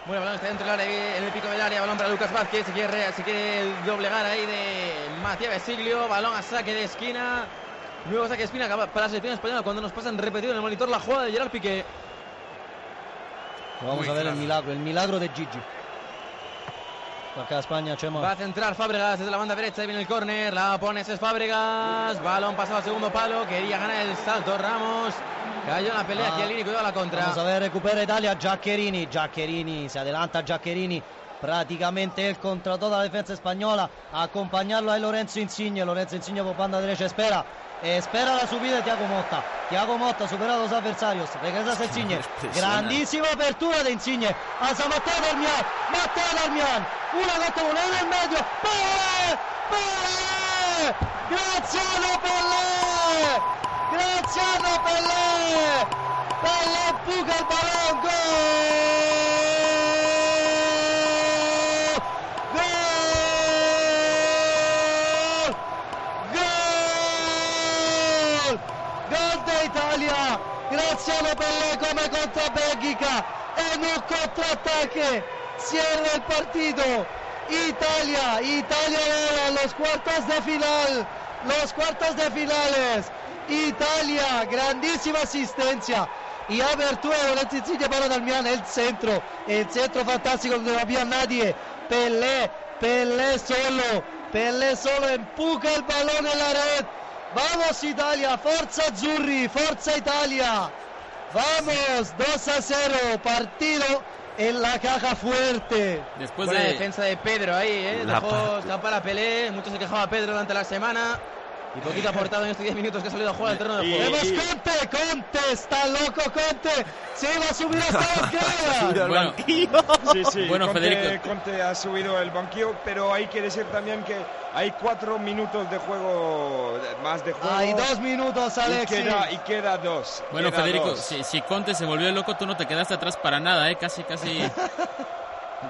Speaker 3: Bueno, balón está dentro del área, en el pico del área, balón para Lucas Vázquez, se quiere, se quiere doblegar ahí de Matías Besiglio, balón a saque de esquina, nuevo saque de esquina para la selección española cuando nos pasan repetido en el monitor la jugada de Gerard Piqué.
Speaker 2: Vamos
Speaker 1: Muy
Speaker 2: a ver
Speaker 1: claro.
Speaker 2: el milagro, el milagro de Gigi. España, Chema.
Speaker 3: Va a centrar Fábregas desde la banda derecha, ahí viene el córner, la pone Cés Fábregas, balón pasado al segundo palo, quería ganar el salto Ramos, cayó en la pelea,
Speaker 2: Ah.
Speaker 3: Chiellini cuidado la contra.
Speaker 2: Vamos a ver, recupera Italia, Giaccherini, Giaccherini, se adelanta Giaccherini, prácticamente él contra toda la defensa española, a acompañarlo a Lorenzo Insigne, Lorenzo Insigne por banda derecha, espera, espera la subida de Thiago Motta, Thiago Motta supera a los adversarios, regresa a Insigne,
Speaker 4: Impresiona.
Speaker 2: grandísima apertura de Insigne, hacia Matteo Darmian, Matteo Darmian, una gota una en el medio, Pelé, Pelé, Graziano Pelé, Graziano Pelé, Pelé empuja el balón, gol, gol, gol de Italia, Graziano Pelé come contra Bélgica, en un contraataque, cierra el partido, Italia, Italia ahora en los cuartos de final, los cuartos de finales, Italia, grandísima asistencia y apertura de Lorenzo Insigne para Darmian, el centro, el centro fantástico donde no había nadie, Pelé, Pelé solo, Pelé solo empuja el balón en la red, vamos Italia, forza Azzurri, forza Italia, vamos 2 a 0, partido en la caja fuerte.
Speaker 6: Después
Speaker 3: Buena
Speaker 6: de...
Speaker 3: defensa de Pedro ahí, ¿eh?
Speaker 4: La
Speaker 3: dejó escapar a Pelé, mucho se quejaba Pedro durante la semana. Y poquito ha aportado en estos 10 minutos que ha salido a jugar al terreno de juego.
Speaker 2: Vemos Conte, Conte, está loco Conte, se va a subir hasta la grada.
Speaker 6: Bueno,
Speaker 5: Sí, sí,
Speaker 6: Bueno,
Speaker 5: Conte,
Speaker 6: Federico.
Speaker 5: Conte ha subido el banquillo, pero hay que decir también que hay cuatro minutos de juego, más de juego.
Speaker 2: Hay dos minutos,
Speaker 5: y queda, y queda dos.
Speaker 6: bueno
Speaker 5: queda
Speaker 6: Federico,
Speaker 5: dos.
Speaker 6: si, si Conte se volvió loco, tú no te quedaste atrás para nada, ¿eh? Casi, casi... (laughs)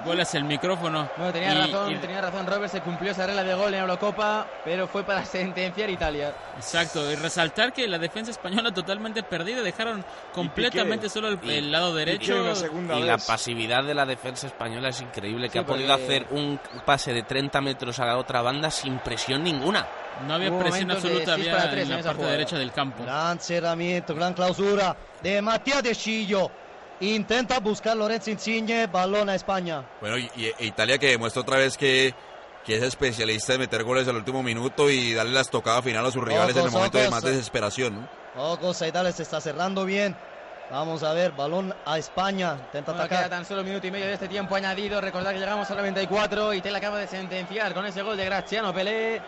Speaker 6: vuelas el micrófono.
Speaker 3: Bueno, tenía
Speaker 6: Y-
Speaker 3: razón,
Speaker 6: y-
Speaker 3: tenía razón Robert, se cumplió esa regla de gol en la Eurocopa, pero fue para (laughs) sentenciar a Italia.
Speaker 6: Exacto, y resaltar que la defensa española totalmente perdida, dejaron completamente solo el,
Speaker 4: Y-
Speaker 6: el lado derecho.
Speaker 4: Y la pasividad de la defensa española es increíble, que
Speaker 3: Sí,
Speaker 4: ha podido hacer un pase de 30 metros a la otra banda sin presión ninguna.
Speaker 6: No había
Speaker 3: Hubo
Speaker 6: presión absoluta, había en la
Speaker 3: en esa
Speaker 6: parte
Speaker 3: jugada.
Speaker 6: derecha del campo.
Speaker 2: Gran cerramiento, gran clausura de Matías de Chillo. Intenta buscar Lorenzo Insigne, balón a España.
Speaker 7: Bueno, y, y- Italia que demuestra otra vez que, que es especialista en meter goles al último minuto y darle las tocadas final a sus rivales en el
Speaker 2: Ojos,
Speaker 7: momento de
Speaker 2: ojos.
Speaker 7: más desesperación. ¿no?
Speaker 2: Cosa Italia se está cerrando bien. Vamos a ver, balón a España. Intenta
Speaker 3: Bueno, queda
Speaker 2: atacar.
Speaker 3: tan solo un minuto y medio de este tiempo añadido. Recordad que llegamos al 94 y Italia acaba de sentenciar con ese gol de Graziano Pelé.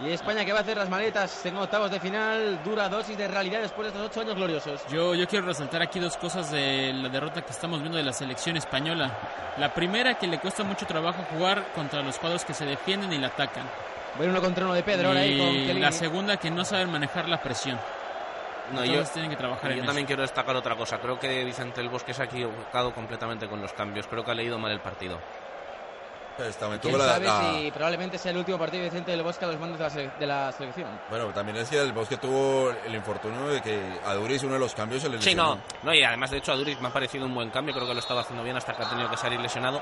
Speaker 3: Y España que va a hacer las maletas en octavos de final. Dura dosis de realidad después de estos ocho años gloriosos.
Speaker 6: Yo, yo quiero resaltar aquí dos cosas de la derrota que estamos viendo de la selección española. La primera, que le cuesta mucho trabajo jugar contra los cuadros que se defienden y la atacan.
Speaker 3: Bueno, uno contra uno de Pedro ahora ahí con
Speaker 6: y la segunda, que no saben manejar la presión.
Speaker 4: No,
Speaker 6: Todos
Speaker 4: yo,
Speaker 6: tienen que trabajar
Speaker 4: yo
Speaker 6: en
Speaker 4: también
Speaker 6: eso.
Speaker 4: quiero destacar otra cosa. Creo que Vicente del Bosque se ha equivocado completamente con los cambios. Creo que ha leído mal el partido.
Speaker 3: ¿Quién
Speaker 7: tuvo la-
Speaker 3: sabe
Speaker 7: la-
Speaker 3: si probablemente sea el último partido de Vicente del Bosque a los mandos de la, sele- de la selección?
Speaker 7: Bueno, también es que el Bosque tuvo el infortunio de que a Duris uno de los cambios se le
Speaker 4: Sí, no,
Speaker 7: lesionó.
Speaker 4: no, y además de hecho a Duriz me ha parecido un buen cambio, creo que lo estaba haciendo bien hasta que ha tenido que salir lesionado.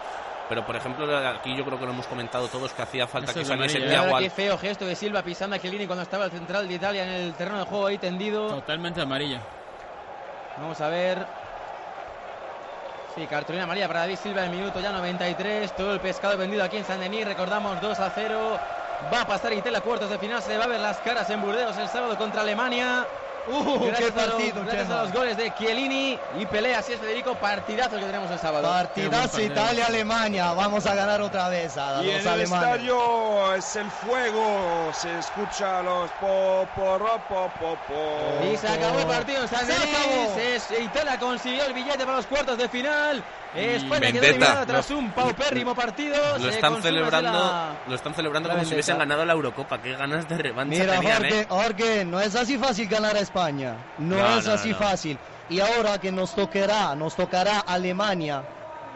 Speaker 4: Pero por ejemplo, aquí yo creo que lo hemos comentado todos que hacía falta
Speaker 6: Eso
Speaker 4: que
Speaker 6: es
Speaker 4: saliese
Speaker 3: ahora
Speaker 4: Thiago
Speaker 3: qué feo gesto de Silva pisando a Chiellini cuando estaba el central de Italia en el terreno de juego ahí tendido.
Speaker 6: Totalmente amarilla.
Speaker 3: Vamos a ver. Sí, cartulina amarilla para David Silva el minuto ya 93. Todo el pescado vendido aquí en San Denis. Recordamos 2 a 0. Va a pasar Itela cuartos de final. Se va a ver las caras en Burdeos el sábado contra Alemania.
Speaker 2: Uh, qué
Speaker 3: gracias a los-
Speaker 2: partido,
Speaker 3: gracias
Speaker 2: Chema.
Speaker 3: a los goles de Chiellini y pelea. Así es, Federico. Partidazo que tenemos el sábado.
Speaker 2: Partidazo. Italia-Alemania. Vamos a ganar otra vez a
Speaker 5: Y en el estadio es el fuego, se escucha los po, porro, po, po, po.
Speaker 3: Y se acabó el partido en San
Speaker 2: Se
Speaker 3: Denis.
Speaker 2: acabó.
Speaker 3: Es- Italia consiguió el billete para los cuartos de final. España
Speaker 7: Vendetta.
Speaker 3: tras un paupérrimo partido.
Speaker 4: Lo están celebrando,
Speaker 3: la-
Speaker 4: lo están celebrando
Speaker 3: la
Speaker 4: como si hubiesen ganado la Eurocopa. Qué ganas de revancha
Speaker 2: Mira,
Speaker 4: tenían,
Speaker 2: Jorge,
Speaker 4: ¿eh?
Speaker 2: Jorge, no es así fácil ganar a España. No,
Speaker 4: No,
Speaker 2: es
Speaker 4: no,
Speaker 2: así
Speaker 4: no.
Speaker 2: fácil. Y ahora que nos tocará, nos tocará Alemania.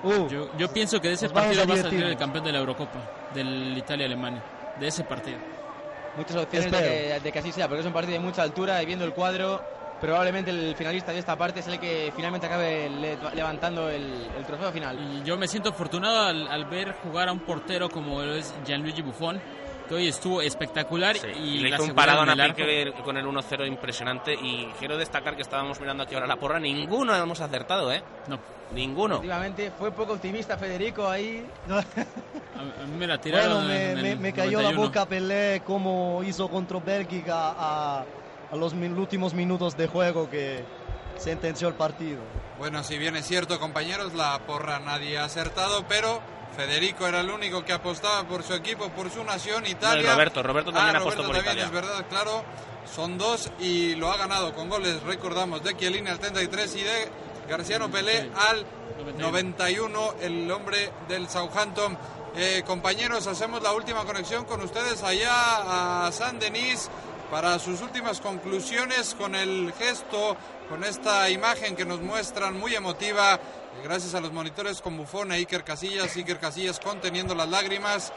Speaker 2: Uh,
Speaker 6: Yo, yo pienso que de ese partido va a salir el campeón de la Eurocopa, del Italia-Alemania. De ese partido.
Speaker 3: Muchas opciones de que, de que así sea, porque es un partido de mucha altura y viendo el cuadro, probablemente el finalista de esta parte es el que finalmente acabe le- levantando el, el trofeo final.
Speaker 6: Y yo me siento afortunado al, al ver jugar a un portero como lo es Gianluigi Buffon, que hoy estuvo espectacular
Speaker 4: Sí,
Speaker 6: y
Speaker 4: le
Speaker 6: la
Speaker 4: hizo un. Piqué con el 1-0 impresionante. Y quiero destacar que estábamos mirando aquí ahora la porra. Ninguno hemos acertado, ¿eh?
Speaker 6: No,
Speaker 4: Ninguno.
Speaker 3: Efectivamente, fue poco optimista Federico ahí. (laughs)
Speaker 6: a, a mí me la tiraron
Speaker 2: bueno, me,
Speaker 6: en
Speaker 2: me-
Speaker 6: el
Speaker 2: me cayó la
Speaker 6: 91.
Speaker 2: boca Pelé como hizo contra Bélgica a, a los min- últimos minutos de juego que sentenció el partido.
Speaker 1: Bueno, si bien es cierto, compañeros, la porra nadie ha acertado, pero Federico era el único que apostaba por su equipo, por su nación, Italia.
Speaker 4: No, Roberto, Roberto también
Speaker 1: Ah,
Speaker 4: apostó
Speaker 1: Roberto
Speaker 4: por
Speaker 1: también,
Speaker 4: Italia.
Speaker 1: es verdad, claro. Son dos y lo ha ganado con goles, recordamos, de Chiellini al 33 y de Garciano Pelé al 91, el hombre del Southampton. Eh, compañeros, hacemos la última conexión con ustedes allá a San Denis para sus últimas conclusiones con el gesto, con esta imagen que nos muestran muy emotiva, eh, gracias a los monitores con Bufón e Iker Casillas, Iker Casillas conteniendo las lágrimas.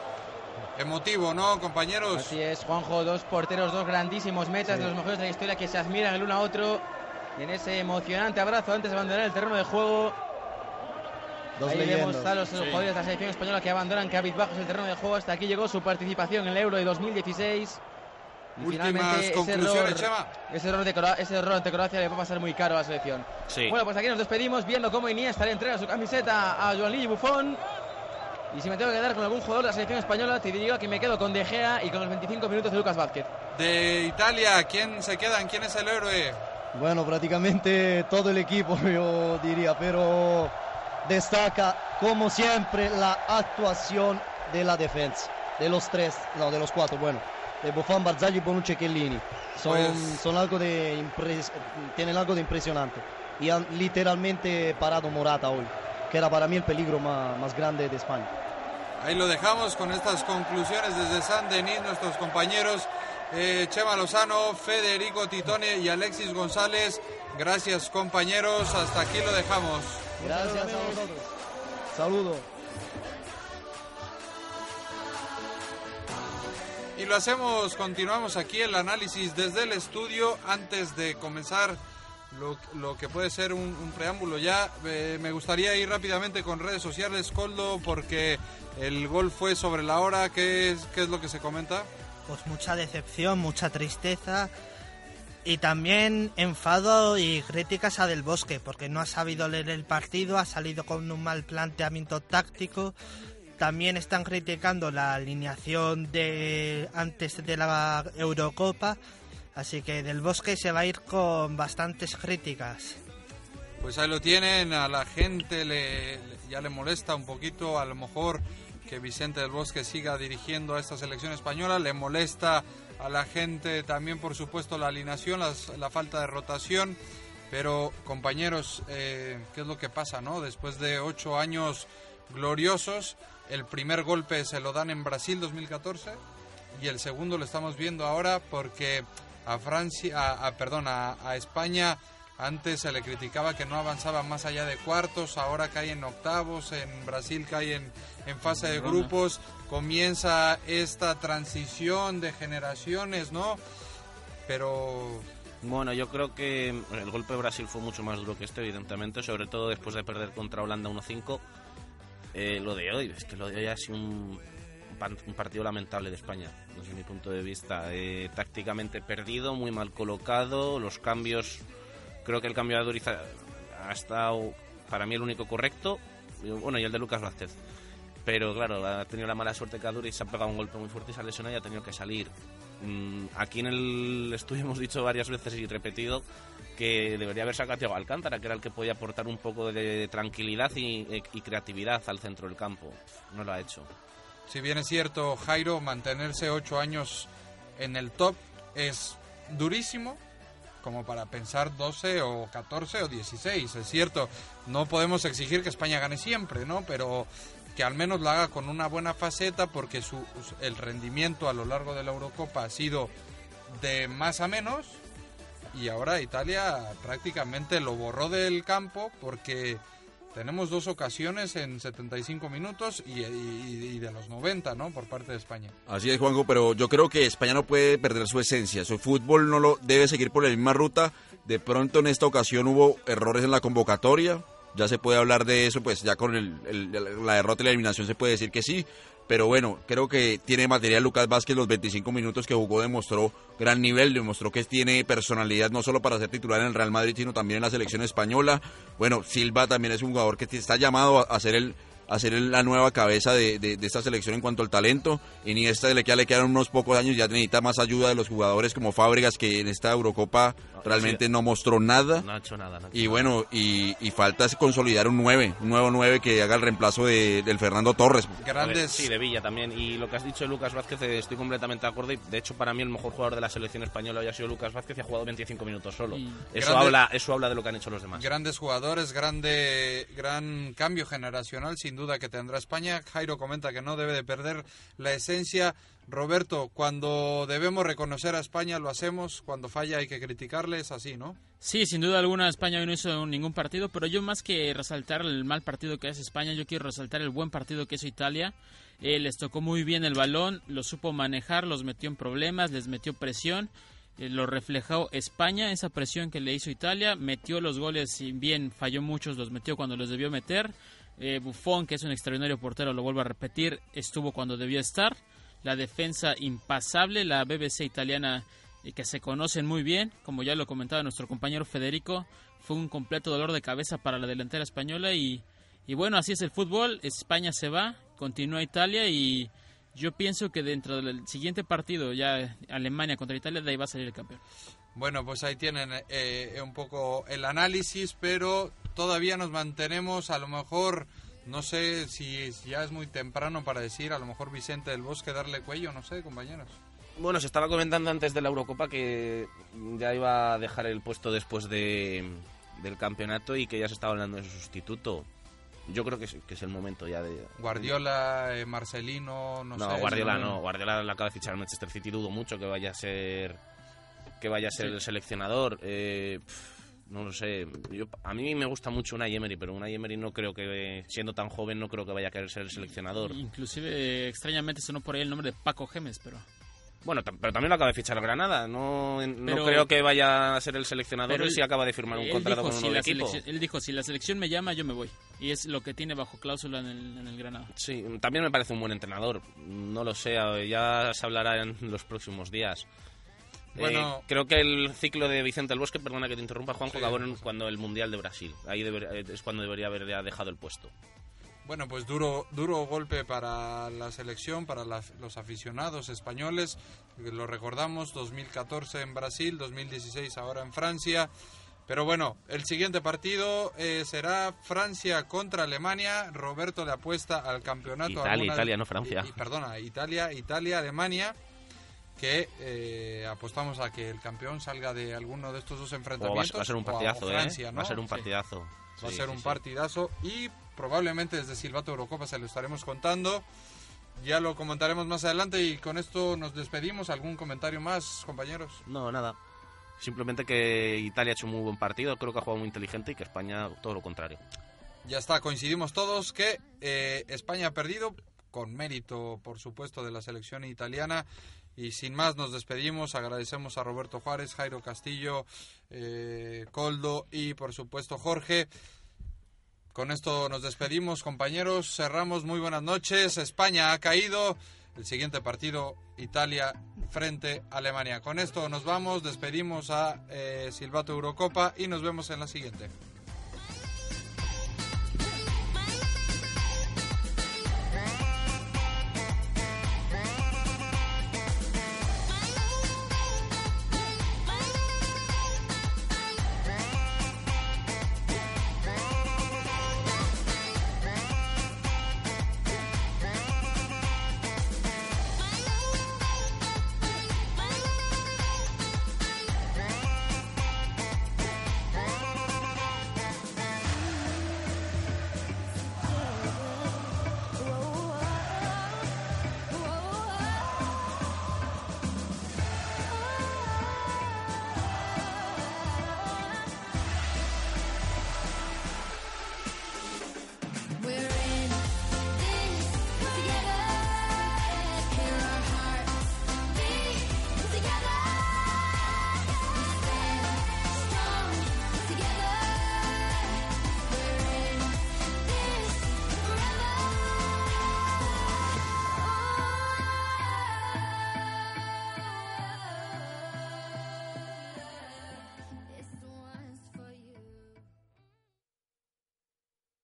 Speaker 1: Emotivo, ¿no, compañeros?
Speaker 3: Así es, Juanjo, dos porteros, dos grandísimos metas de los mejores de la historia que se admiran el uno a otro. Y en ese emocionante abrazo antes de abandonar el terreno de juego.
Speaker 2: Dos
Speaker 3: Ahí vemos a los jugadores de la selección española que abandonan cabizbajos el terreno de juego. Hasta aquí llegó su participación en el Euro de 2016. Y
Speaker 1: Últimas conclusiones,
Speaker 3: error,
Speaker 1: Chema.
Speaker 3: ese, error de Cro- ese error ante Croacia le va a pasar muy caro a la selección.
Speaker 4: Sí.
Speaker 3: Bueno, pues aquí nos despedimos viendo cómo Iniesta le entrega su camiseta a Joan Lili Buffon. Y si me tengo que quedar con algún jugador de la selección española, te diría que me quedo con De Gea y con los 25 minutos de Lucas Vázquez.
Speaker 1: De Italia, ¿quién se queda? ¿Quién es el héroe?
Speaker 2: Bueno, prácticamente todo el equipo, (laughs) yo diría, pero destaca, como siempre, la actuación de la defensa. De los tres, no, de los cuatro, bueno. De Buffon, Barzagli, Bonucci y Chiellini. Son,
Speaker 1: Pues-
Speaker 2: son algo de impres- tienen algo de impresionante. Y han literalmente parado Morata hoy, que era para mí el peligro más, más grande de España.
Speaker 1: Ahí lo dejamos con estas conclusiones desde San Denis, nuestros compañeros eh, Chema Lozano, Federico Titone y Alexis González. Gracias compañeros, hasta aquí lo dejamos.
Speaker 2: Gracias a vosotros. Saludos.
Speaker 1: Y lo hacemos, continuamos aquí el análisis desde el estudio antes de comenzar lo, que puede ser un, un preámbulo ya. eh, me gustaría ir rápidamente con redes sociales, Coldo, porque el gol fue sobre la hora. ¿Qué es, qué es lo que se comenta?
Speaker 8: Pues mucha decepción, mucha tristeza y también enfado y críticas a Del Bosque porque no ha sabido leer el partido, ha salido con un mal planteamiento táctico. También están criticando la alineación de antes de la Eurocopa, así que Del Bosque se va a ir con bastantes críticas.
Speaker 1: Pues ahí lo tienen, a la gente le, ya le molesta un poquito, a lo mejor que Vicente del Bosque siga dirigiendo a esta selección española, le molesta a la gente también, por supuesto, la alineación, las- la falta de rotación, pero compañeros, eh, ¿qué es lo que pasa, no? Después de ocho años gloriosos, el primer golpe se lo dan en Brasil 2014 y el segundo lo estamos viendo ahora porque a Francia, a, a- perdón, a, a España antes se le criticaba que no avanzaba más allá de cuartos, ahora cae en octavos, en Brasil cae en, en fase de grupos, comienza esta transición de generaciones, ¿no? Pero
Speaker 4: Bueno, yo creo que el golpe de Brasil fue mucho más duro que este, evidentemente, sobre todo después de perder contra Holanda 1-5. Eh, lo de hoy, es que lo de hoy ha sido un, un partido lamentable de España, desde mi punto de vista. Eh, tácticamente perdido, muy mal colocado, los cambios, creo que el cambio de Aduriz ha, estado para mí el único correcto, y, bueno, y el de Lucas Vázquez. Pero claro, ha tenido la mala suerte que Aduriz se ha pegado un golpe muy fuerte y se ha lesionado y ha tenido que salir. Mm, aquí en el estudio (laughs) hemos dicho varias veces y repetido que debería haber sacado Thiago Alcántara, que era el que podía aportar un poco de tranquilidad y, y creatividad al centro del campo. No lo ha hecho.
Speaker 1: si bien es cierto, Jairo, mantenerse ocho años en el top es durísimo, como para pensar 12 o 14 o 16. Es cierto, no podemos exigir que España gane siempre, ¿no? Pero que al menos lo haga con una buena faceta porque su, el rendimiento a lo largo de la Eurocopa ha sido de más a menos y ahora Italia prácticamente lo borró del campo porque tenemos dos ocasiones en 75 minutos y, y- y de los 90, ¿no? Por parte de España.
Speaker 7: Así es, Juanjo, pero yo creo que España no puede perder su esencia. Su fútbol no lo debe seguir por la misma ruta. De pronto en esta ocasión hubo errores en la convocatoria. Ya se puede hablar de eso, pues ya con la derrota y la eliminación se puede decir que sí. Pero bueno, creo que tiene material Lucas Vázquez, los 25 minutos que jugó demostró gran nivel, demostró que tiene personalidad no solo para ser titular en el Real Madrid, sino también en la selección española. Bueno, Silva también es un jugador que está llamado a, ser el a ser la nueva cabeza de, de- de esta selección en cuanto al talento. Iniesta le, queda- le quedan unos pocos años, ya necesita más ayuda de los jugadores como Fábregas, que en esta Eurocopa realmente
Speaker 4: sí.
Speaker 7: no mostró nada.
Speaker 4: No ha hecho nada. no ha hecho
Speaker 7: Y bueno, y, y falta es consolidar un 9, un nuevo 9 que haga el reemplazo de, del Fernando Torres.
Speaker 1: Grandes.
Speaker 4: Sí, de Villa también. Y lo que has dicho de Lucas Vázquez, eh, estoy completamente de acuerdo. Y de hecho, para mí, el mejor jugador de la selección española hoy ha sido Lucas Vázquez y ha jugado 25 minutos solo.
Speaker 6: Y-
Speaker 4: Eso,
Speaker 1: Grande-
Speaker 4: habla, eso habla de lo que han hecho los demás.
Speaker 1: Grandes jugadores, grande, gran cambio generacional sin duda que tendrá España. Jairo comenta que no debe de perder la esencia. Roberto, cuando debemos reconocer a España lo hacemos, cuando falla hay que criticarle, es así, ¿no?
Speaker 6: Sí, sin duda alguna España hoy no hizo ningún partido, pero yo más que resaltar el mal partido que hace España, yo quiero resaltar el buen partido que hizo Italia. Eh, les tocó muy bien el balón, lo supo manejar, los metió en problemas, les metió presión, eh, lo reflejó España, esa presión que le hizo Italia, metió los goles, bien falló muchos, los metió cuando los debió meter. Eh, Buffon, que es un extraordinario portero, lo vuelvo a repetir, estuvo cuando debió estar. La defensa impasable, la BBC italiana y que se conocen muy bien, como ya lo comentaba nuestro compañero Federico, fue un completo dolor de cabeza para la delantera española y, y bueno, así es el fútbol, España se va, continúa Italia y yo pienso que dentro del siguiente partido, ya Alemania contra Italia, de ahí va a salir el campeón.
Speaker 1: Bueno, pues ahí tienen eh, un poco el análisis, pero todavía nos mantenemos, a lo mejor, no sé si ya es muy temprano para decir, a lo mejor Vicente del Bosque darle cuello, no sé, compañeros.
Speaker 4: Bueno, se estaba comentando antes de la Eurocopa que ya iba a dejar el puesto después de, del campeonato y que ya se estaba hablando de su sustituto. Yo creo que es, que es el momento ya de...
Speaker 1: Guardiola, eh, Marcelino, no,
Speaker 4: No,
Speaker 1: sé.
Speaker 4: Guardiola
Speaker 1: si
Speaker 4: no. Guardiola la acaba de fichar al Manchester City. Dudo mucho que vaya a ser que vaya a ser el seleccionador. Eh, no lo sé. Yo, a mí me gusta mucho Unai Emery, pero Unai Emery no creo que, siendo tan joven, no creo que vaya a querer ser el seleccionador.
Speaker 6: Inclusive, extrañamente sonó por ahí el nombre de Paco Gemes, pero...
Speaker 4: Bueno, pero también lo acaba de fichar Granada. No, no
Speaker 6: Pero-
Speaker 4: creo que vaya a ser el seleccionador él sí acaba de firmar un contrato
Speaker 6: dijo,
Speaker 4: con un
Speaker 6: si
Speaker 4: equipo.
Speaker 6: él dijo, si la selección me llama, yo me voy. Y es lo que tiene bajo cláusula en el, en el Granada.
Speaker 4: Sí, también me parece un buen entrenador. No lo sé, ya se hablará en los próximos días.
Speaker 1: Bueno.
Speaker 4: Eh, creo que el ciclo de Vicente del Bosque, perdona que te interrumpa, Juanjo,
Speaker 1: Sí,
Speaker 4: acabó en- cuando el Mundial de Brasil. Ahí deber- eh, es cuando debería haber ya dejado el puesto.
Speaker 1: Bueno, pues duro, duro golpe para la selección, para las- los aficionados españoles. Lo recordamos, 2014 en Brasil, 2016 ahora en Francia. Pero bueno, el siguiente partido eh, será Francia contra Alemania. Roberto le apuesta al campeonato.
Speaker 4: Italia,
Speaker 1: alguna-
Speaker 4: Italia, no Francia.
Speaker 1: y- y perdona, Italia, Italia, Alemania. Que eh, apostamos a que el campeón salga de alguno de estos dos
Speaker 4: Oh, va, a-
Speaker 1: enfrentamientos.
Speaker 4: va a ser un partidazo,
Speaker 1: Francia,
Speaker 4: ¿eh?
Speaker 1: ¿no?
Speaker 4: Va a ser un
Speaker 1: Sí.
Speaker 4: partidazo.
Speaker 1: Va a ser un partidazo y probablemente desde Silvato Eurocopa se lo estaremos contando. ya lo comentaremos más adelante y con esto nos despedimos. ¿Algún comentario más, compañeros?
Speaker 4: No, nada. Simplemente que Italia ha hecho un muy buen partido, creo que ha jugado muy inteligente y que España todo lo contrario.
Speaker 1: Ya está, coincidimos todos que eh, España ha perdido, con mérito, por supuesto, de la selección italiana. Y sin más, nos despedimos. Agradecemos a Roberto Juárez, Jairo Castillo, eh, Coldo y, por supuesto, Jorge. Con esto nos despedimos, compañeros. Cerramos. Muy buenas noches. España ha caído. El siguiente partido, Italia frente a Alemania. Con esto nos vamos. Despedimos a eh, Silvato Eurocopa y nos vemos en la siguiente.